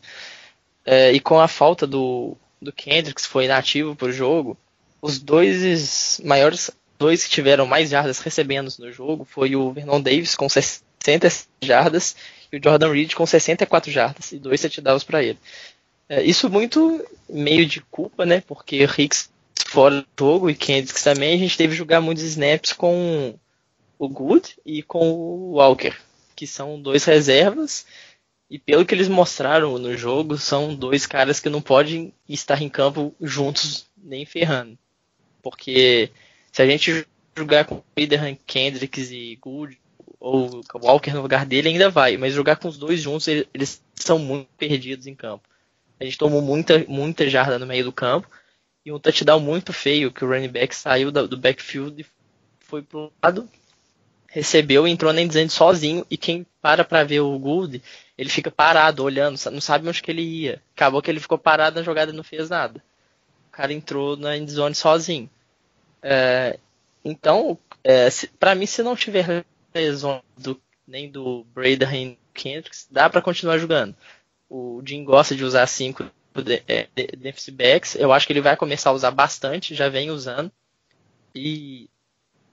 é, e com a falta do, do Kendricks, foi inativo para o jogo, os dois maiores, dois que tiveram mais jardas recebendo no jogo foi o Vernon Davis com 60 jardas o Jordan Reed com 64 jardas e dois touchdowns para ele. É, isso muito meio de culpa, né? Porque Hicks fora do jogo e Kendricks também, a gente teve que jogar muitos snaps com o Good e com o Walker, que são dois reservas e pelo que eles mostraram no jogo, são dois caras que não podem estar em campo juntos nem ferrando. Porque se a gente jogar com Widerham, Kendricks e Good, ou Walker no lugar dele, ainda vai. Mas jogar com os dois juntos, eles são muito perdidos em campo. A gente tomou muita, muita jarda no meio do campo. E um touchdown muito feio, que o running back saiu do backfield e foi pro lado recebeu e entrou na endzone sozinho e quem para para ver o Gould, ele fica parado olhando, não sabe onde que ele ia. Acabou que ele ficou parado na jogada e não fez nada. O cara entrou na endzone sozinho. É, então, é, para mim, se não tiver lesão do, nem do Brady nem do Kendricks, dá para continuar jogando. O Jim gosta de usar cinco é, defensive backs. Eu acho que ele vai começar a usar bastante, já vem usando. E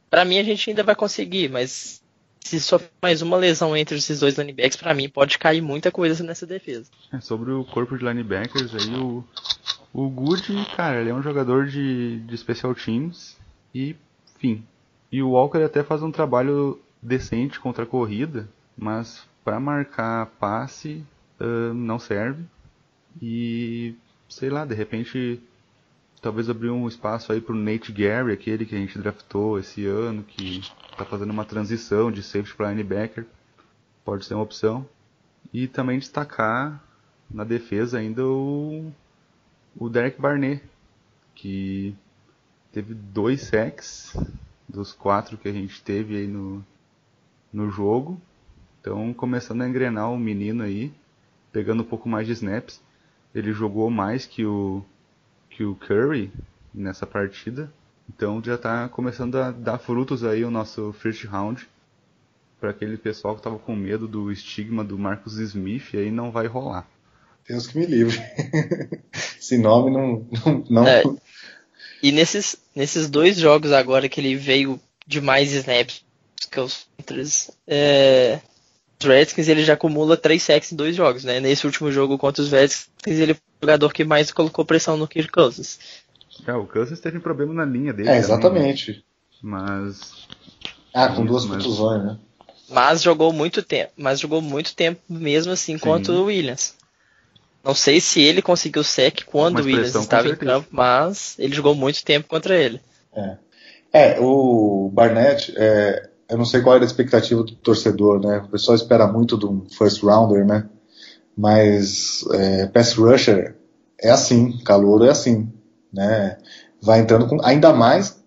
para mim a gente ainda vai conseguir, mas se sofrer mais uma lesão entre esses dois linebackers, para mim pode cair muita coisa nessa defesa. É, sobre o corpo de linebackers aí, o, o Good, cara, ele é um jogador de, de special teams e, enfim. E o Walker até faz um trabalho decente contra a corrida, mas para marcar passe uh, não serve. E sei lá, de repente talvez abrir um espaço aí pro Nate Gary, aquele que a gente draftou esse ano, que está fazendo uma transição de safety para linebacker. Pode ser uma opção. E também destacar na defesa ainda o, o Derek Barnett, que teve dois sacks dos quatro que a gente teve aí no, no jogo. Então começando a engrenar o menino aí, pegando um pouco mais de snaps. Ele jogou mais que o que o Curry nessa partida. Então já está começando a dar frutos aí o nosso first round para aquele pessoal que estava com medo do estigma do Marcus Smith, aí não vai rolar. Deus que me livre. Esse nome não. não, não... É, e nesses, nesses dois jogos agora que ele veio de mais snaps que os outros, é, os Redskins ele já acumula três sacks em dois jogos, né? Nesse último jogo contra os Redskins ele jogador que mais colocou pressão no Kirk Cousins. É, o Cousins teve problema na linha dele. É, exatamente. Também, mas. Ah, com duas mas... contusões, né? Mas jogou muito tempo. Mas jogou muito tempo mesmo assim Sim. quanto o Williams. Não sei se ele conseguiu sec quando o Williams estava em campo, mas ele jogou muito tempo contra ele. É, é o Barnett, é, eu não sei qual era a expectativa do torcedor, né? O pessoal espera muito do first rounder, né? Mas é, pass rusher é assim, calor é assim, né? Vai entrando com ainda mais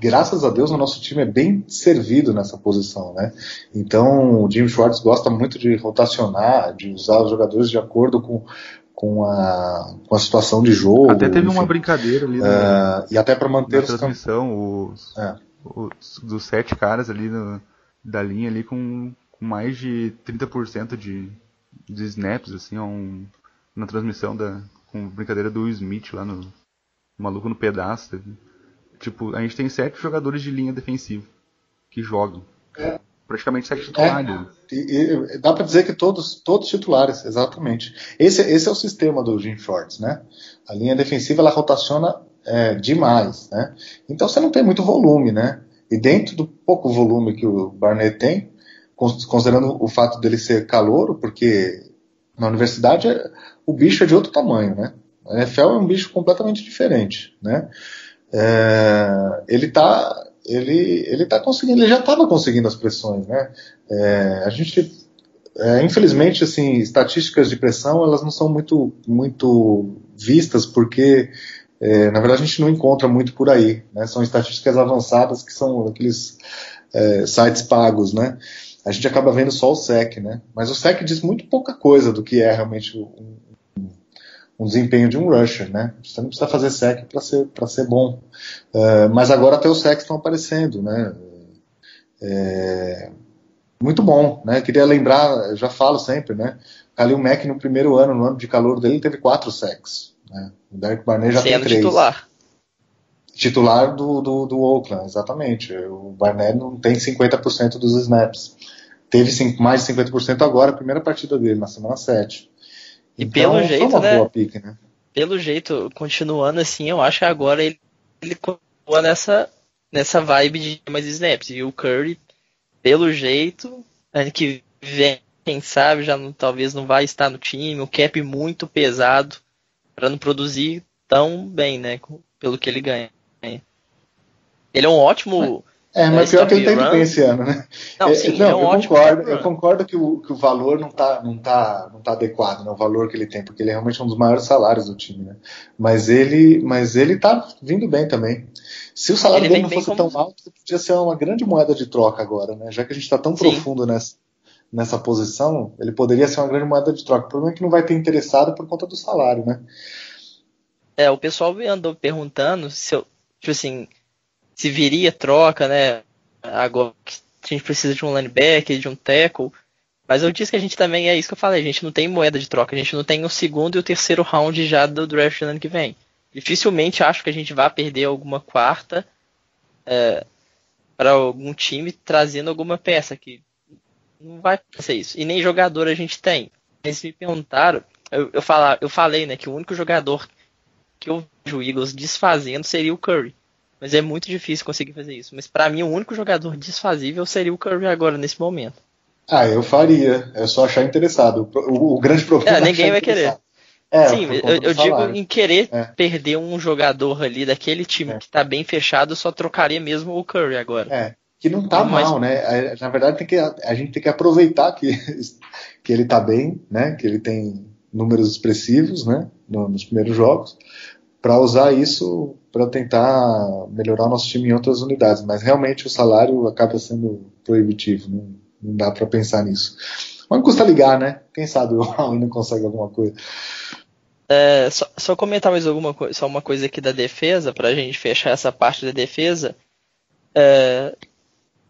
graças a Deus o nosso time é bem servido nessa posição, né? Então o Jim Schwartz gosta muito de rotacionar, de usar os jogadores de acordo com, com, a, com a situação de jogo. Até teve enfim. uma brincadeira ali. Uh, e até para manter na transmissão os, é. Os, dos sete caras ali no, da linha ali com, com mais de 30% de, de snaps, assim, um, na transmissão da com brincadeira do Smith lá no Maluco no Pedaço. Tipo, a gente tem sete jogadores de linha defensiva que jogam. É. Praticamente sete titulares. É. E, e, dá para dizer que todos, todos titulares, exatamente. Esse, esse é o sistema do Jim Shorts, né? A linha defensiva ela rotaciona é, demais, né? Então você não tem muito volume, né? E dentro do pouco volume que o Barnett tem, considerando o fato dele ser calouro, porque na universidade o bicho é de outro tamanho, né? A NFL é um bicho completamente diferente, né? É, ele tá ele ele tá conseguindo, ele já estava conseguindo as pressões, né? É, a gente é, infelizmente assim estatísticas de pressão elas não são muito muito vistas porque é, na verdade a gente não encontra muito por aí, né? São estatísticas avançadas que são aqueles é, sites pagos, né? a gente acaba vendo só o SEC, né? Mas o SEC diz muito pouca coisa do que é realmente um, um desempenho de um rusher, né? Você não precisa fazer SEC para ser, ser bom. Uh, mas agora até os SECs estão aparecendo, né? É, muito bom, né? Queria lembrar, já falo sempre, né? Khalil Mack no primeiro ano, no ano de calor dele, teve quatro sacks. Né? O Derek Barnett já Sendo tem três. titular. Titular do, do, do Oakland, exatamente. O Barnett não tem 50% dos snaps. Teve mais de 50% agora, a primeira partida dele, na semana 7. E pelo foi jeito, né? pique, né? Pelo jeito, continuando assim, eu acho que agora ele, ele continua nessa, nessa vibe de mais snaps. E o Curry, pelo jeito, ano que vem, quem sabe, já não- talvez não vai estar no time. O cap muito pesado para não produzir tão bem, né? Pelo que ele ganha. Ele é um ótimo. É, mas É, pior que ele tá indo bem esse ano, né? Não, É, sim, não, é um eu concordo, eu concordo que o, que o valor não tá, não, tá, não tá adequado, né? o valor que ele tem, porque ele é realmente um dos maiores salários do time, né? Mas ele, mas ele tá vindo bem também. Se o salário Ele dele não fosse como- tão alto, podia ser uma grande moeda de troca agora, né? Já que a gente está tão Sim. profundo nessa, nessa posição, ele poderia ser uma grande moeda de troca. O problema é que não vai ter interessado por conta do salário, né? É, o pessoal andou perguntando se eu, tipo assim, se viria troca, né? Agora que a gente precisa de um linebacker, de um tackle. Mas eu disse que a gente também, é isso que eu falei, a gente não tem moeda de troca, a gente não tem o segundo e o terceiro round já do draft do ano que vem. Dificilmente acho que a gente vai perder alguma quarta para algum time trazendo alguma peça que não vai ser isso. E nem jogador a gente tem. Eles me perguntaram, eu, eu, falar, eu falei, né, que o único jogador que eu vejo o Eagles desfazendo seria o Curry. Mas é muito difícil conseguir fazer isso. Mas para mim, o único jogador desfazível seria o Curry agora, nesse momento. Ah, eu faria. É só achar interessado. O, o- grande problema É, ninguém achar vai querer. É, Sim, eu, eu digo em querer É. perder um jogador ali daquele time É. que tá bem fechado, eu só trocaria mesmo o Curry agora. É, que não tá É mais- mal, né? A- Na verdade, tem que, a gente tem que aproveitar que, que ele tá bem, né? Que ele tem números expressivos, né? no- nos primeiros jogos, para usar isso para tentar melhorar o nosso time em outras unidades. Mas realmente o salário acaba sendo proibitivo, não, não dá para pensar nisso. Mas não custa ligar, né? Quem sabe o ainda consegue alguma coisa. É, só, só comentar mais alguma coisa, só uma coisa aqui da defesa, pra gente fechar essa parte da defesa. É,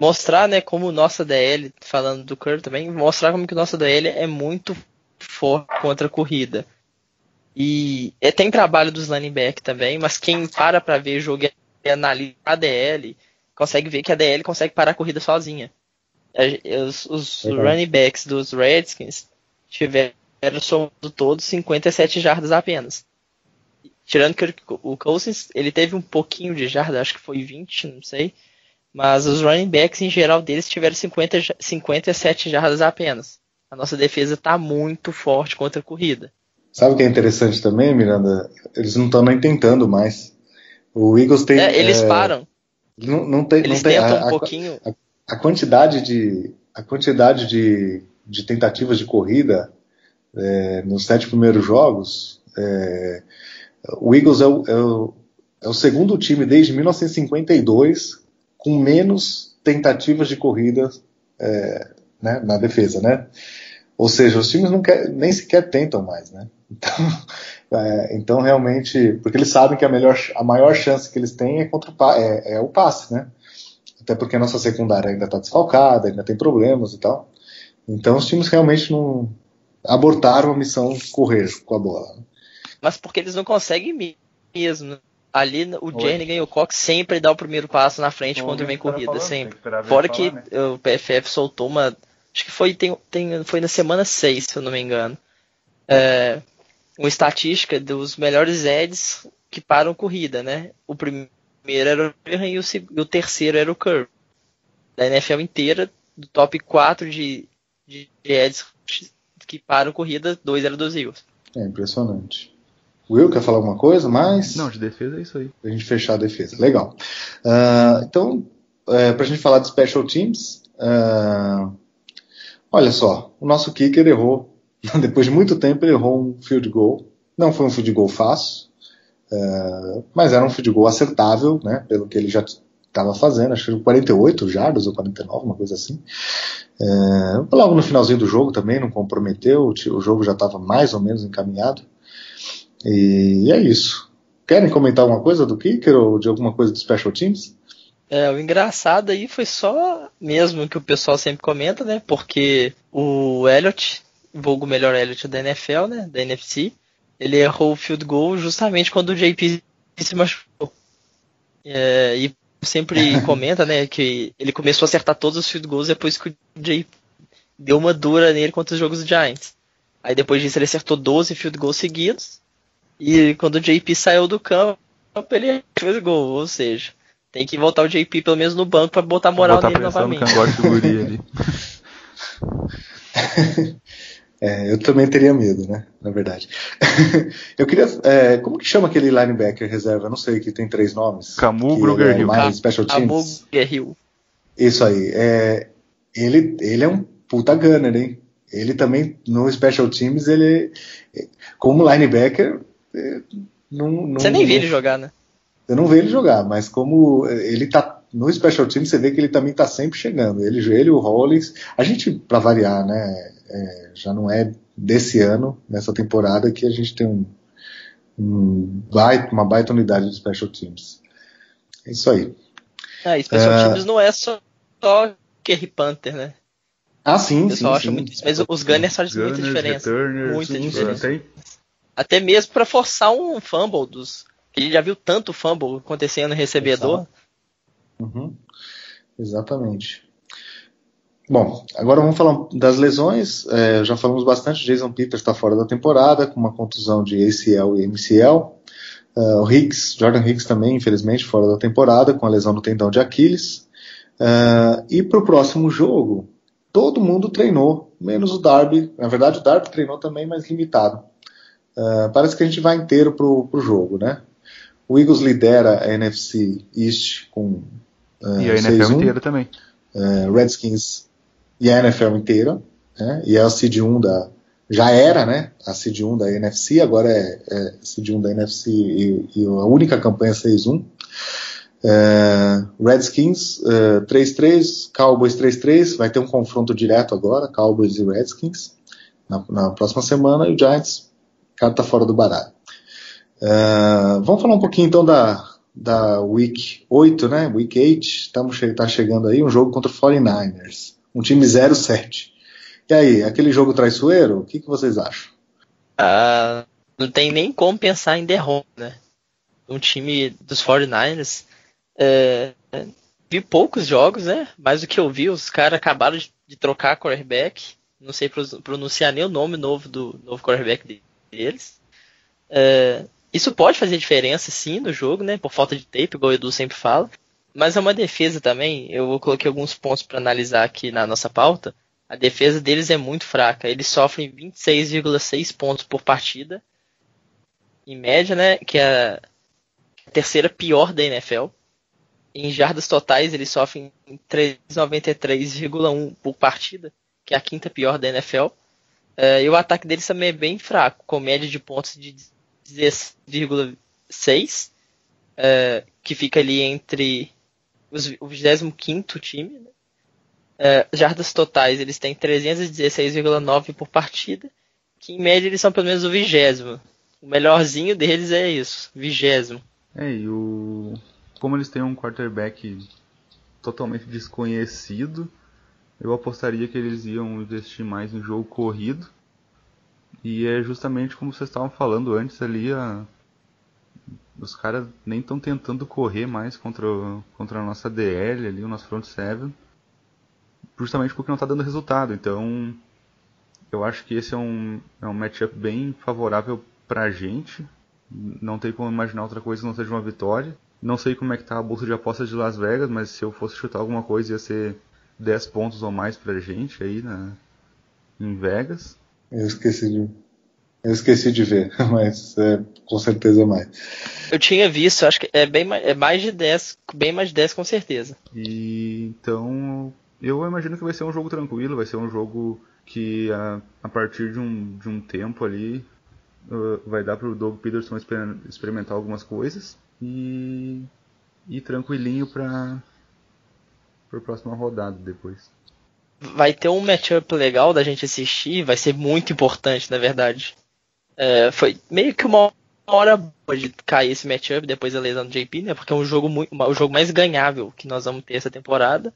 mostrar, né, como nossa DL, falando do Curry também, mostrar como que nossa DL é muito forte contra a corrida. E é, tem trabalho dos lineback também, mas quem para pra ver o jogo e analisa a DL, consegue ver que a DL consegue parar a corrida sozinha. Os, os Verdade. running backs dos Redskins tiveram somando todos 57 jardas apenas. Tirando que o Cousins, ele teve um pouquinho de jarda, acho que foi 20, não sei. Mas os running backs em geral deles tiveram 50, ja- 57 jardas apenas. A nossa defesa tá muito forte contra a corrida. Sabe o que é interessante também, Miranda? Eles não estão nem tentando mais. O Eagles tem. É, eles é, param, Não, não tem, eles não tem tentam a, um a- pouquinho. a quantidade de a quantidade de, de tentativas de corrida é, nos sete primeiros jogos é, o Eagles é o, é, o, é o segundo time desde 1952 com menos tentativas de corrida é, né, na defesa, né? Ou seja, os times não quer, nem sequer tentam mais, né? Então, é, então realmente, porque eles sabem que a, melhor, a maior chance que eles têm é contra o, é, é o passe, né? Até porque a nossa secundária ainda está desfalcada, ainda tem problemas e tal. Então os times realmente não abortaram a missão correr com a bola. né? Mas porque eles não conseguem me- mesmo. Ali o Oi. Jernigan e o Cox sempre dá o primeiro passo na frente Ô, quando vem corrida, falando, sempre. que Fora falar, que né? o PFF soltou uma. Acho que foi, tem, tem, foi na semana 6, se eu não me engano. É, uma estatística dos melhores Eds que param corrida, né? O primeiro era o Graham e o, e o terceiro era o Curry. Da NFL inteira, do top 4 de, de, de Eds que param corrida, dois eram dos Eagles. É impressionante. Will, quer falar alguma coisa mais? Não, de defesa é isso aí. Pra gente fechar a defesa. Legal. Ah, então, é, pra gente falar de special teams, ah, olha só, o nosso kicker errou. Depois de muito tempo, ele errou um field goal. Não foi um field goal fácil, ah, mas era um field goal acertável, né? Pelo que ele já estava fazendo, acho que 48 jardas ou 49, uma coisa assim. É, logo no finalzinho do jogo também, não comprometeu, o jogo já estava mais ou menos encaminhado. E é isso. Querem comentar alguma coisa do kicker ou de alguma coisa do special teams? É, o engraçado aí foi só mesmo que o pessoal sempre comenta, né? Porque o Elliot, vulgo melhor Elliott da NFL, né? Da NFC. Ele errou o field goal justamente quando o JP se machucou. É, e sempre comenta, né, que ele começou a acertar todos os field goals depois que o JP deu uma dura nele contra os jogos do Giants. Aí depois disso ele acertou 12 field goals seguidos. E quando o JP saiu do campo, ele fez gol. Ou seja, tem que voltar o JP pelo menos no banco para botar moral botar nele novamente. ali. É, eu também teria medo, né? Na verdade. eu queria. É, como que chama aquele linebacker reserva? Não sei, que tem três nomes. Camu Gruger Hill. Mais special teams. Hill. Isso aí. É, ele, ele é um puta gunner, hein? Ele também, no Special Teams, ele. Como linebacker. É, não, não, você nem vê ele jogar, né? Você não vê ele jogar, mas como ele tá. No Special Teams, você vê que ele também tá sempre chegando. Ele, ele o Hollins. A gente, para variar, né? É, já não é desse ano, nessa temporada, que a gente tem um, um baita, uma baita unidade de special teams. É isso aí. Ah, special uh, teams não é só, só Kerry Panther, né? Ah, sim, o pessoal sim, acha sim. muito isso, mas os Gunners fazem muita diferença. muita sim, diferença. Sim. Até mesmo para forçar um fumble dos. Ele já viu tanto fumble acontecendo no recebedor. Uhum. Exatamente. Bom, agora vamos falar das lesões. É, já falamos bastante. Jason Peters está fora da temporada com uma contusão de ACL e MCL. Uh, é, o Hicks, Jordan Hicks também, infelizmente, fora da temporada com a lesão no tendão de Aquiles. Uh, e para o próximo jogo, todo mundo treinou, menos o Darby. Na verdade, o Darby treinou também, mas limitado. Uh, parece que a gente vai inteiro para o jogo, né? O Eagles lidera a NFC East com uh, e a NFL inteira também. Redskins e a NFL inteira, né? e é a Seed 1 da. Já era, né? A Seed 1 da NFC, agora é, é Seed 1 da NFC e, e a única campanha 6-1. É, Redskins 3-3, é, Cowboys 3-3, vai ter um confronto direto agora, Cowboys e Redskins, na, na próxima semana, e o Giants, cara tá fora do baralho. É, vamos falar um pouquinho então da, da Week 8, né? Week 8, estamos tá chegando aí, um jogo contra o 49ers um time 0-7. E aí, aquele jogo traiçoeiro, o que, que vocês acham? Ah, não tem nem como pensar em derrota, né? Um time dos 49ers. É, vi poucos jogos, né? Mas o que eu vi, os caras acabaram de, de trocar quarterback. Não sei pronunciar nem o nome novo do novo quarterback deles. É, isso pode fazer diferença, sim, no jogo, né? Por falta de tape, igual o Edu sempre fala. Mas é uma defesa também. Eu coloquei alguns pontos para analisar aqui na nossa pauta. A defesa deles é muito fraca. Eles sofrem 26,6 pontos por partida. Em média, né? Que é a terceira pior da NFL. Em jardas totais, eles sofrem 393,1 por partida, que é a quinta pior da NFL. Uh, e o ataque deles também é bem fraco, com média de pontos de 10,6, uh, que fica ali entre o 25 time. Né? É, jardas totais, eles têm 316,9 por partida, que em média eles são pelo menos o vigésimo. O melhorzinho deles é isso, vigésimo. É, e o... como eles têm um quarterback totalmente desconhecido, eu apostaria que eles iam investir mais em jogo corrido. E é justamente como vocês estavam falando antes ali, a, os caras nem estão tentando correr mais contra, contra a nossa DL ali, o nosso front seven, justamente porque não está dando resultado. Então, eu acho que esse é um, é um matchup bem favorável para a gente. Não tem como imaginar outra coisa que não seja uma vitória. Não sei como é que tá a bolsa de apostas de Las Vegas, mas se eu fosse chutar alguma coisa ia ser 10 pontos ou mais pra gente aí na, em Vegas. Eu esqueci de eu esqueci de ver, mas é, com certeza mais. Eu tinha visto, acho que é bem é mais de 10, bem mais de 10 com certeza. E então eu imagino que vai ser um jogo tranquilo, vai ser um jogo que a, a partir de um, de um tempo ali uh, vai dar para o Doug Peterson experimentar algumas coisas e, e tranquilinho para a próxima rodada depois. Vai ter um matchup legal da gente assistir, vai ser muito importante, na verdade. É, foi meio que uma hora boa de cair esse matchup depois da lesão do JP, né? Porque é um jogo muito, o jogo mais ganhável que nós vamos ter essa temporada.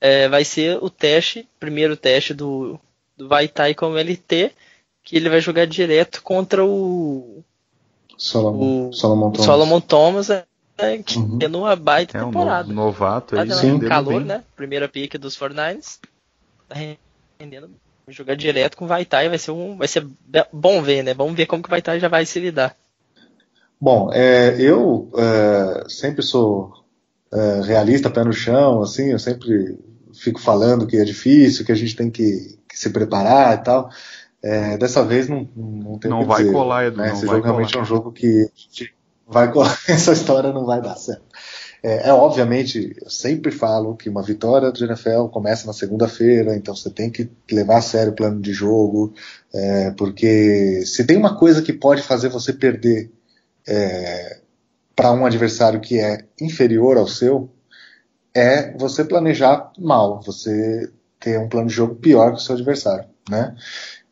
É, vai ser o teste, primeiro teste do do Vaitai como LT, que ele vai jogar direto contra o Solomon, o Solomon Thomas. Solomon Thomas, é, que Uhum. tendo uma baita É um temporada. no- novato Tá aí. dando Sim. calor, bem. né? Primeira pick dos 49ers. Tá rendendo. Jogar direto com o Vaitai, vai ser um. Vai ser bom ver, né? Vamos ver como que o Vaitai já vai se lidar. Bom, é, eu é, sempre sou é, realista, pé no chão, assim, eu sempre fico falando que é difícil, que a gente tem que, que se preparar e tal. É, dessa vez não, não tem o Não que vai dizer, colar, Edu, né? não Esse vai jogo realmente colar. é um jogo que a gente vai essa história não vai dar certo. É, é, obviamente, eu sempre falo que uma vitória do NFL começa na segunda-feira, então você tem que levar a sério o plano de jogo, é, porque se tem uma coisa que pode fazer você perder para um adversário que é inferior ao seu, é você planejar mal, você ter um plano de jogo pior que o seu adversário, né?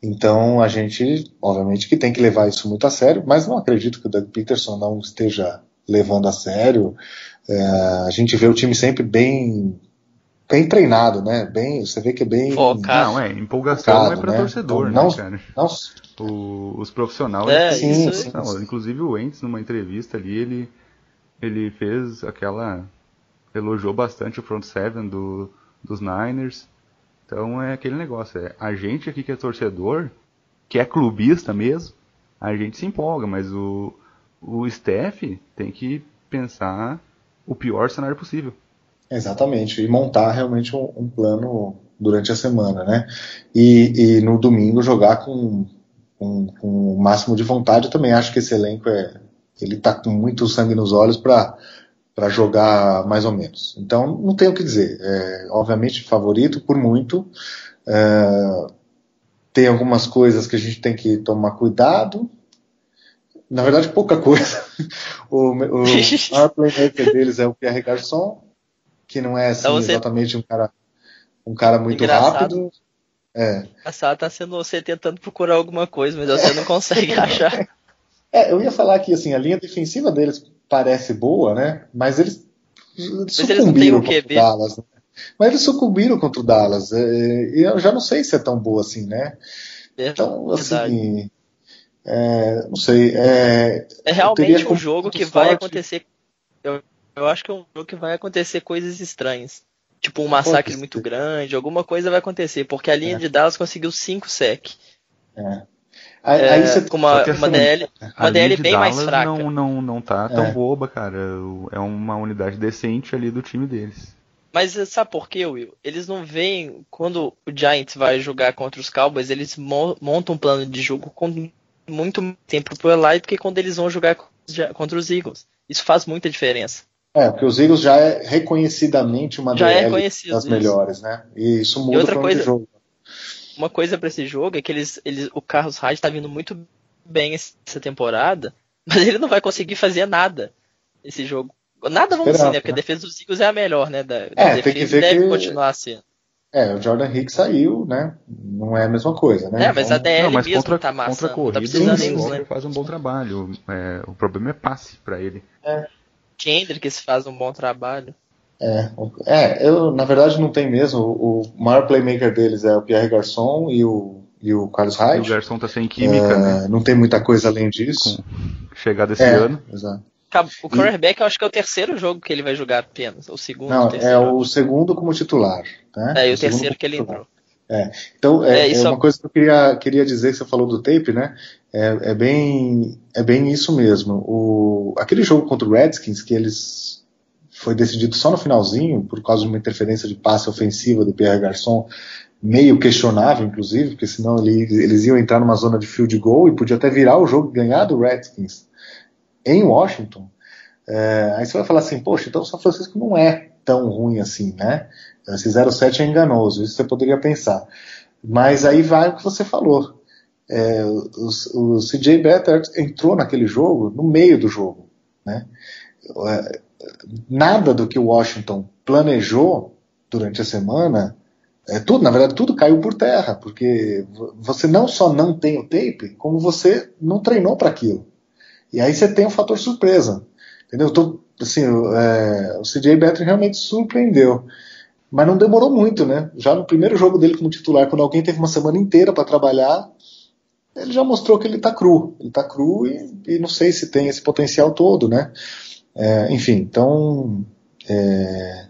Então a gente, obviamente, que tem que levar isso muito a sério, mas não acredito que o Doug Peterson não esteja levando a sério. É, a gente vê o time sempre bem, bem treinado, né? Bem, você vê que é bem Focado. Não, é, empolgação Focado, é pra né? torcedor, Então, né, não- cara? não, O- os profissionais. É, Sim, isso sim. Não, inclusive o Wentz, numa entrevista ali, ele, ele fez aquela. elogiou bastante o front seven do, dos Niners. Então é aquele negócio, é, a gente aqui que é torcedor, que é clubista mesmo, a gente se empolga, mas o, o staff tem que pensar o pior cenário possível. Exatamente, e montar realmente um, um plano durante a semana, né? E, e no domingo jogar com, com, com o máximo de vontade. Eu também acho que esse elenco é, ele tá com muito sangue nos olhos para para jogar mais ou menos. Então não tenho o que dizer. É, obviamente favorito por muito. É, tem algumas coisas que a gente tem que tomar cuidado. Na verdade, pouca coisa. O, o maior playmaker deles é o Pierre Garçon, que não é assim, Então você- exatamente um cara, um cara muito Engraçado. rápido. É. A sala tá sendo você tentando procurar alguma coisa, mas você não consegue achar. É, eu ia falar que assim, a linha defensiva deles parece boa, né? Mas eles eles não têm sucumbiram o contra o. Dallas. Né? Mas eles sucumbiram contra o Dallas. é, E eu já não sei se é tão boa assim, né? Então, Verdade. assim. é, não sei. É, É realmente um jogo que vai forte- acontecer. Eu, eu acho que é um jogo que vai acontecer coisas estranhas. Tipo um massacre muito grande, alguma coisa vai acontecer, porque a linha É. de Dallas conseguiu 5 sec. É, aí você com uma, Só que uma assim, DL, uma DL de bem mais Dallas fraca. Não, não, não tá tão É. boba, cara. É uma unidade decente ali do time deles. Mas sabe por quê, Will? Eles não veem. Quando o Giants vai jogar contra os Cowboys, eles mo- montam um plano de jogo com muito tempo pro Eli do que quando eles vão jogar contra os Eagles. Isso faz muita diferença. É, porque os Eagles já é reconhecidamente uma Já é DL reconhecido das isso. melhores, né? E isso muda outra o plano de coisa- jogo. Uma coisa pra esse jogo é que eles, eles, o Carlos Hyde tá vindo muito bem essa temporada, mas ele não vai conseguir fazer nada esse jogo. Nada vamos dizer, né? Porque a né? defesa dos Eagles é a melhor, né? Da, da É, tem defesa que ver deve que- continuar sendo. É, o Jordan Hicks saiu, né? Não é a mesma coisa, né? É, mas a Então, DL não, mas mesmo contra, tá massa. contra a não tá corrida, precisando sim, sim. né? Walker faz um bom trabalho. É, o problema é passe pra ele. Kendricks faz um bom trabalho. É, é, eu na verdade não tem mesmo. O, o maior playmaker deles é o Pierre Garçon e o, e o Carlos E o Hyde. Garçom tá sem química, É, né? Não tem muita coisa além disso. Chegada esse É, ano. exato. O quarterback eu acho que é o terceiro jogo que ele vai jogar apenas. O segundo, Não, o é o segundo como titular. Né? É, e o segundo terceiro que ele titular. entrou. Então, é, É, é isso- uma coisa que eu queria, queria dizer que você falou do tape, né? É, é bem, é bem isso mesmo. O, aquele jogo contra o Redskins, que eles foi decidido só no finalzinho, por causa de uma interferência de passe ofensiva do Pierre Garçon, meio questionável, inclusive, porque senão ele, eles iam entrar numa zona de field goal e podia até virar o jogo e ganhar do Redskins em Washington. É, aí você vai falar assim, poxa, então o São Francisco não é tão ruim assim, né? Esse 0-7 é enganoso, isso você poderia pensar. Mas aí vai o que você falou. É, o, o CJ Beathard entrou naquele jogo no meio do jogo. Né? Nada do que Washington planejou durante a semana, é, tudo, na verdade, tudo caiu por terra, porque vo- você não só não tem o tape, como você não treinou para aquilo. E aí você tem o fator surpresa. Entendeu? Tô, assim, o, é, o CJ Beathard realmente surpreendeu. mas não demorou muito, né? Já no primeiro jogo dele como titular, quando alguém teve uma semana inteira para trabalhar, ele já mostrou que ele está cru. Ele está cru e, e, não sei se tem esse potencial todo, né? É, enfim, então. É...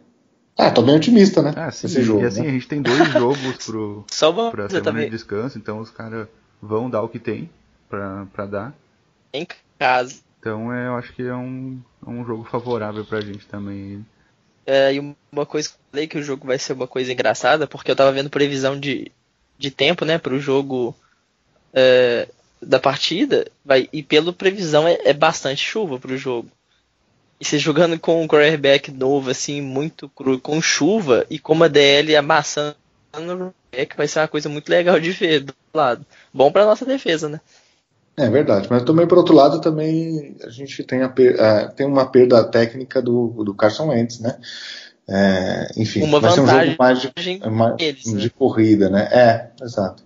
Ah, tô bem otimista, né? Ah, sim, esse jogo, e assim, né? a gente tem dois jogos pro, Só uma pra semana também. de descanso, então os caras vão dar o que tem pra, pra dar. Em casa. Então é, eu acho que é um, é um jogo favorável pra gente também. É, e uma coisa que eu falei que o jogo vai ser uma coisa engraçada, porque eu tava vendo previsão de, de tempo, né, pro jogo é, da partida, vai, e pela previsão é, é bastante chuva pro jogo. E você jogando com um quarterback novo, assim, muito cru, com chuva, e com uma DL amassando o quarterback, vai ser uma coisa muito legal de ver do lado. Bom pra nossa defesa, né? É verdade, mas também por outro lado também a gente tem, a, uh, tem uma perda técnica do, do Carson Wentz, né? É, enfim, uma vai ser um jogo mais de, mais, eles, de né? corrida, né? É, exato.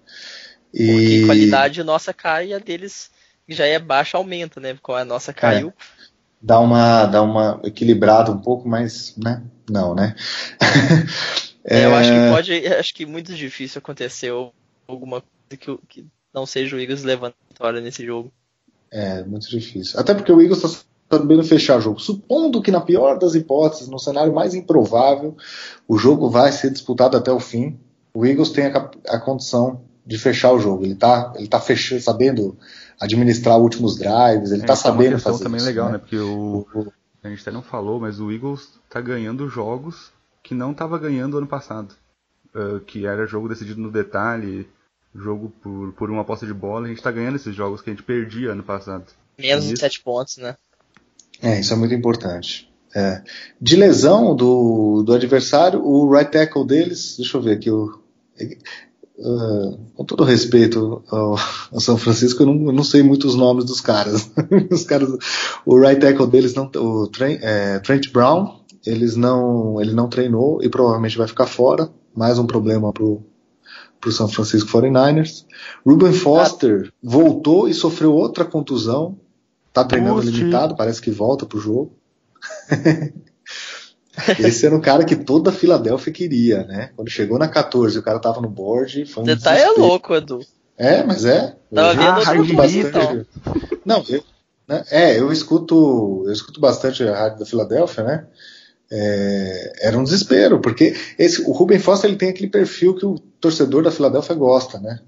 E... Porque qualidade nossa cai e a deles já é baixa aumenta, né? Porque a nossa caiu. É, dá uma dá uma equilibrada um pouco, mas né? Não, né? é, eu acho que é. pode, acho que muito difícil acontecer alguma coisa que, que não seja o Eagles levando vitória nesse jogo. É, muito difícil. Até porque o Eagles está sabendo fechar o jogo. Supondo que, na pior das hipóteses, no cenário mais improvável, o jogo vai ser disputado até o fim, o Eagles tem a, a condição de fechar o jogo. Ele está ele tá fechando, sabendo administrar últimos drives, ele está é, sabendo uma fazer também isso. legal, né? né? Porque o, a gente até não falou, mas o Eagles está ganhando jogos que não estava ganhando ano passado. Uh, que era jogo decidido no detalhe, jogo por, por uma aposta de bola, a gente tá ganhando esses jogos que a gente perdia ano passado. Menos de 7 pontos, né? É, isso é muito importante. É. De lesão do, do adversário, o right tackle deles, deixa eu ver aqui, o, uh, com todo respeito ao, ao, São Francisco, eu não, eu não sei muito os nomes dos caras. os caras o right tackle deles, não, o Trent, é, Trent Brown, eles não, ele não treinou e provavelmente vai ficar fora. Mais um problema pro, para o São Francisco 49ers. Ruben Foster ah. voltou e sofreu outra contusão. Tá treinando limitado, parece que volta pro jogo. Esse era um cara que toda a Filadélfia queria, né? Quando chegou na 14 o cara tava no board. Foi um Você tá é louco, Edu. É, mas é. Tava vendo outro bastante. Então. Não, eu, né, é, eu escuto, eu escuto bastante a rádio da Filadélfia, né? é, era um desespero, porque esse, o Ruben Foster ele tem aquele perfil que o torcedor da Filadélfia gosta, né?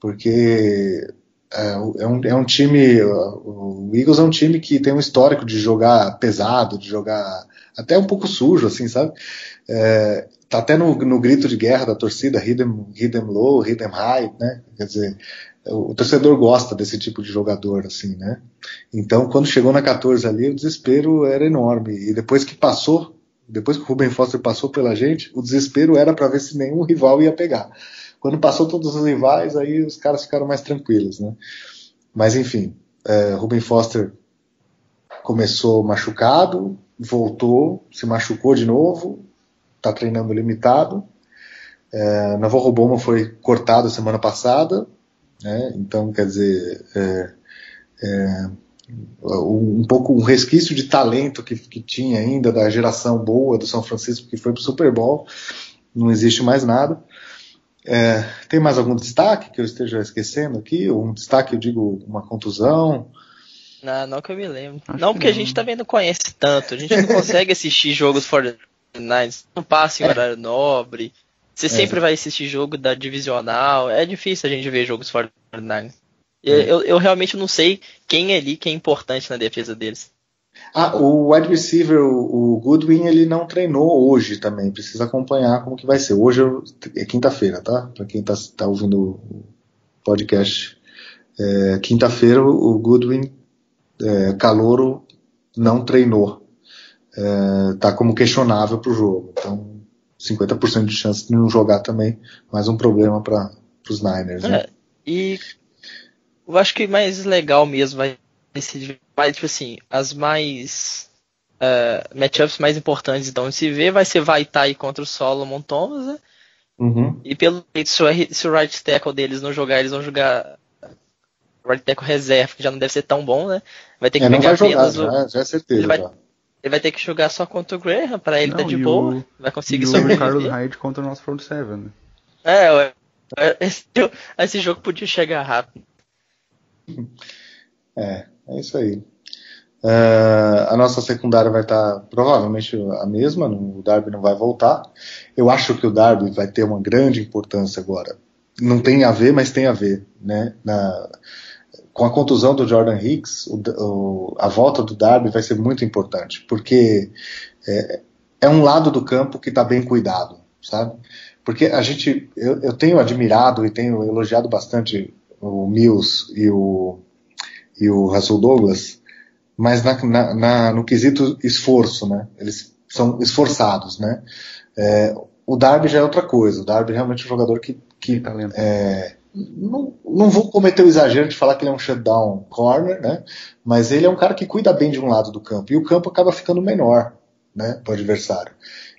Porque é, é, um, é um time, o Eagles é um time que tem um histórico de jogar pesado, de jogar até um pouco sujo, assim, sabe? É, tá até no, no grito de guerra da torcida, hit them low, them high, né? Quer dizer, o torcedor gosta desse tipo de jogador, assim, né? Então, quando chegou na 14 ali, o desespero era enorme. E depois que passou, depois que o Ruben Foster passou pela gente, o desespero era para ver se nenhum rival ia pegar. Quando passou todos os rivais, aí os caras ficaram mais tranquilos, né? Mas enfim, é, Ruben Foster começou machucado, voltou, se machucou de novo, está treinando limitado. É, Navarro Boma foi cortado semana passada, né? Então, quer dizer, é, é, um pouco um resquício de talento que, que tinha ainda da geração boa do São Francisco que foi para o Super Bowl, não existe mais nada. É, tem mais algum destaque que eu esteja esquecendo aqui? Um destaque, eu digo, uma contusão? Não, não que eu me lembro. Acho não, porque não. a gente também não conhece tanto. A gente não consegue assistir jogos 49 Não passa em é. horário nobre. Você é. sempre vai assistir jogo da divisional. É difícil a gente ver jogos 49 eu, é. eu, eu, realmente não sei quem é ali que é importante na defesa deles. Ah, o wide receiver, o Goodwin, ele não treinou hoje também. Precisa acompanhar como que vai ser. Hoje é quinta-feira, tá? Para quem tá, tá ouvindo o podcast. É, quinta-feira o Goodwin, é, Calouro, não treinou. É, tá como questionável para o jogo. Então, 50% de chance de não jogar também, mais um problema para os Niners. Né? É, e eu acho que mais legal mesmo vai ser mais, tipo assim, as mais uh, matchups mais importantes então se vê vai ser Vaitai contra o Solomon Thomas, né? Uhum. E pelo jeito, se o, se o right tackle deles não jogar, eles vão jogar right tackle reserva, que já não deve ser tão bom, né? Vai ter que é, pegar vai jogar, já, já é certeza. Ele vai, ele vai ter que jogar só contra o Graham, pra ele Não, tá de e boa, o- vai conseguir E o sobreviver. Carlos Hyde contra o nosso front seven. né? É, ué. esse, esse jogo podia chegar rápido. É, é isso aí. É, a nossa secundária vai estar provavelmente a mesma, não- o Darby não vai voltar. Eu acho que o Darby vai ter uma grande importância agora. Não tem a ver, mas tem a ver. Né? Na- com a contusão do Jordan Hicks, o- o- a volta do Darby vai ser muito importante, porque é, é um lado do campo que está bem cuidado, sabe? Porque a gente, eu, eu tenho admirado e tenho elogiado bastante o Mills e o, e o Russell Douglas, mas na, na- na- no quesito esforço, né? Eles são esforçados, né? É, o Darby já é outra coisa. O Darby realmente é um jogador que, que é, não, não vou cometer o exagero de falar que ele é um shutdown corner, né? Mas ele é um cara que cuida bem de um lado do campo e o campo acaba ficando menor, né, para o adversário.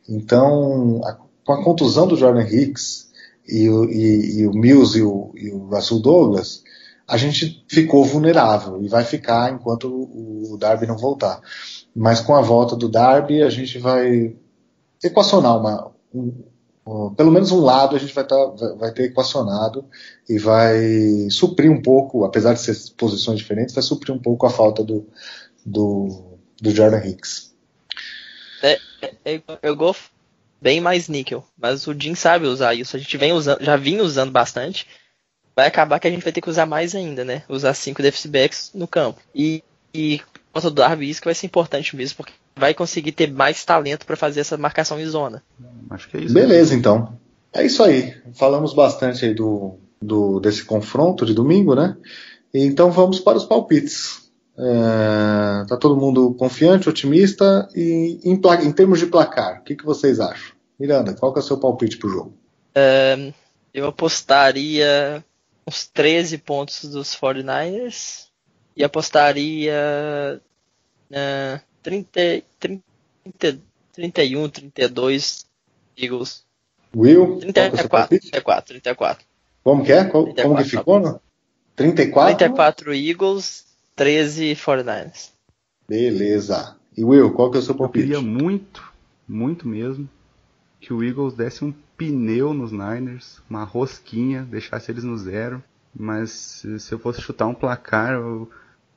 Então, a- com a contusão do Jordan Hicks e, o- e- e o Mills e o, e o Russell Douglas, a gente ficou vulnerável e vai ficar enquanto o, o Darby não voltar. Mas com a volta do Darby, a gente vai equacionar uma, um- um- pelo menos um lado a gente vai, tá, vai, ter equacionado e vai suprir um pouco, apesar de ser posições diferentes, vai suprir um pouco a falta do, do, do Jordan Hicks. Eu, eu gosto bem mais níquel, mas o Jim sabe usar isso. A gente vem usando, já vinha usando bastante. Vai acabar que a gente vai ter que usar mais ainda, né? Usar cinco defensive backs no campo. E, e por conta do Darby, isso que vai ser importante mesmo, porque vai conseguir ter mais talento para fazer essa marcação em zona. Acho que é isso. Beleza, então. É isso aí. Falamos bastante aí do, do, desse confronto de domingo, né? Então vamos para os palpites. É, tá todo mundo confiante, otimista e em, pla- em termos de placar, o que, que vocês acham? Miranda, qual que é o seu palpite pro jogo? Eu apostaria uns 13 pontos dos 49ers e apostaria uh, 30, 30, 31, 32 Eagles. Will, qual que é o seu 34, palpite? 34, 34. Como que é? Como 34, que ficou? Não? 34? 34 Eagles, 13 49ers. Beleza. E Will, qual que é o seu Eu palpite? queria muito, muito mesmo, que o Eagles desse um pneu nos Niners, uma rosquinha, deixasse eles no zero. Mas se se eu fosse chutar um placar, eu,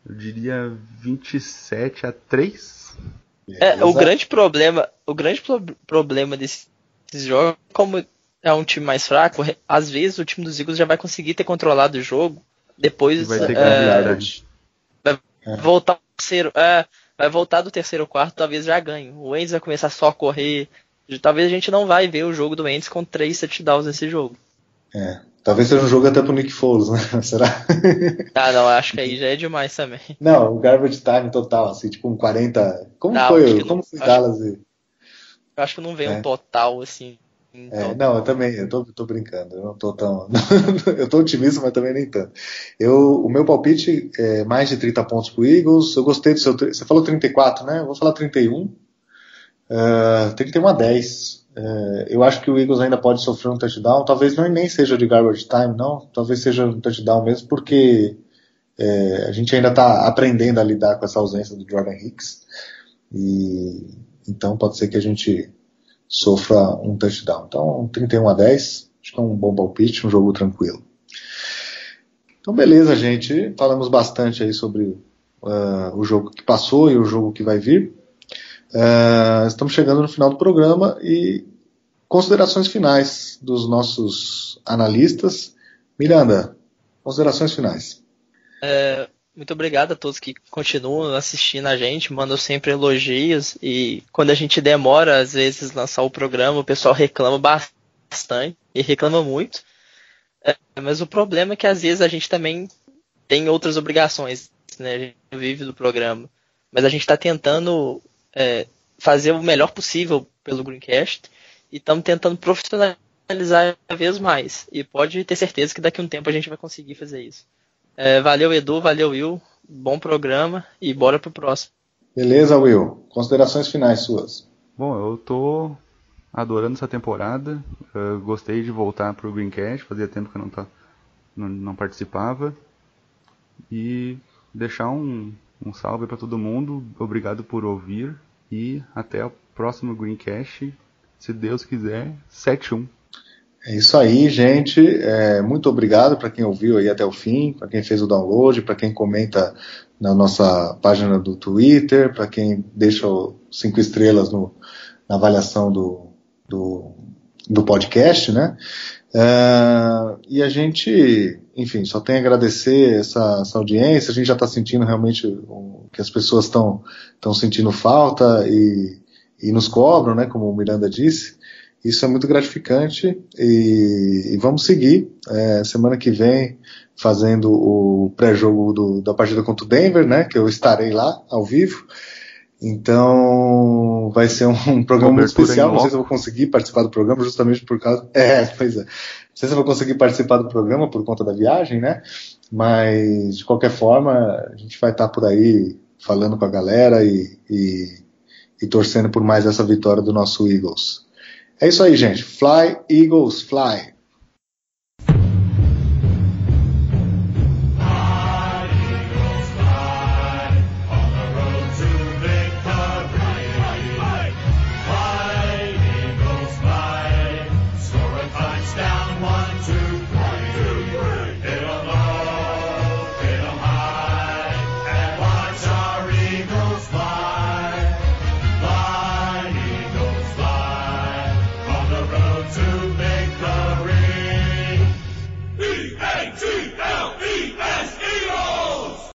eu diria 27 a 3. É, o grande problema, o grande pro- problema desses jogos, como é um time mais fraco, às vezes o time dos Eagles já vai conseguir ter controlado o jogo, depois vai ter que é. É. voltar ao terceiro, é, vai voltar do terceiro ou quarto, talvez já ganhe. O Wentz vai começar só a correr. Talvez a gente não vai ver o jogo do Wentz com três touchdowns nesse jogo. É. Talvez seja um jogo até pro Nick Foles, né? Será? Ah, não, acho que aí já é demais também. Não, o garbage time total, assim, tipo um 40. Como Não, acho foi? Como não. foi Acho- Dallas e. Eu acho que não vem É. um total assim. É, total. não, eu também, eu tô, tô brincando, eu não tô tão. eu tô otimista, mas também nem tanto. Eu, o meu palpite é mais de 30 pontos pro Eagles. Eu gostei do seu. Você falou 34, né? Eu vou falar 31. Uh, 31 a 10. É, eu acho que o Eagles ainda pode sofrer um touchdown. Talvez não, nem seja de garbage time, não. Talvez seja um touchdown mesmo, porque é, a gente ainda está aprendendo a lidar com essa ausência do Jordan Hicks. E então pode ser que a gente sofra um touchdown. Então, 31 a 10, acho que é um bom palpite, um jogo tranquilo. Então, beleza, gente. Falamos bastante aí sobre uh, o jogo que passou e o jogo que vai vir. Uh, estamos chegando no final do programa e considerações finais dos nossos analistas. Miranda, considerações finais. Muito obrigado a todos que continuam assistindo a gente, mandam sempre elogios e quando a gente demora às vezes lançar o programa, o pessoal reclama bastante e reclama muito. É, mas o problema é que às vezes a gente também tem outras obrigações, né? A gente vive do programa, mas a gente está tentando é, fazer o melhor possível pelo Greencast e estamos tentando profissionalizar cada vez mais. E pode ter certeza que daqui a um tempo a gente vai conseguir fazer isso. É, valeu, Edu, valeu, Will. Bom programa e bora pro próximo. Beleza, Will. Considerações finais suas. Bom, eu tô adorando essa temporada. Eu gostei de voltar pro Greencast, fazia tempo que eu não, tá, não, não participava. E deixar um, um salve para todo mundo. Obrigado por ouvir. E até o próximo Greencast, se Deus quiser, 7-1. É isso aí, gente. É, muito obrigado para quem ouviu aí até o fim, para quem fez o download, para quem comenta na nossa página do Twitter, para quem deixa cinco estrelas no, na avaliação do, do, do podcast, né? Uh, e a gente, enfim, só tem a agradecer essa, essa audiência. A gente já está sentindo realmente que as pessoas estão sentindo falta e, e nos cobram, né? Como o Miranda disse. Isso é muito gratificante e, e vamos seguir. É, semana que vem fazendo o pré-jogo da partida contra o Denver, né? Que eu estarei lá ao vivo. Então vai ser um, programa muito especial. Não sei se eu vou conseguir participar do programa justamente por causa. É, pois é. Não sei se eu vou conseguir participar do programa por conta da viagem, né? Mas de qualquer forma, a gente vai estar por aí falando com a galera e, e, e torcendo por mais essa vitória do nosso Eagles. É isso aí, gente. Fly, Eagles, fly.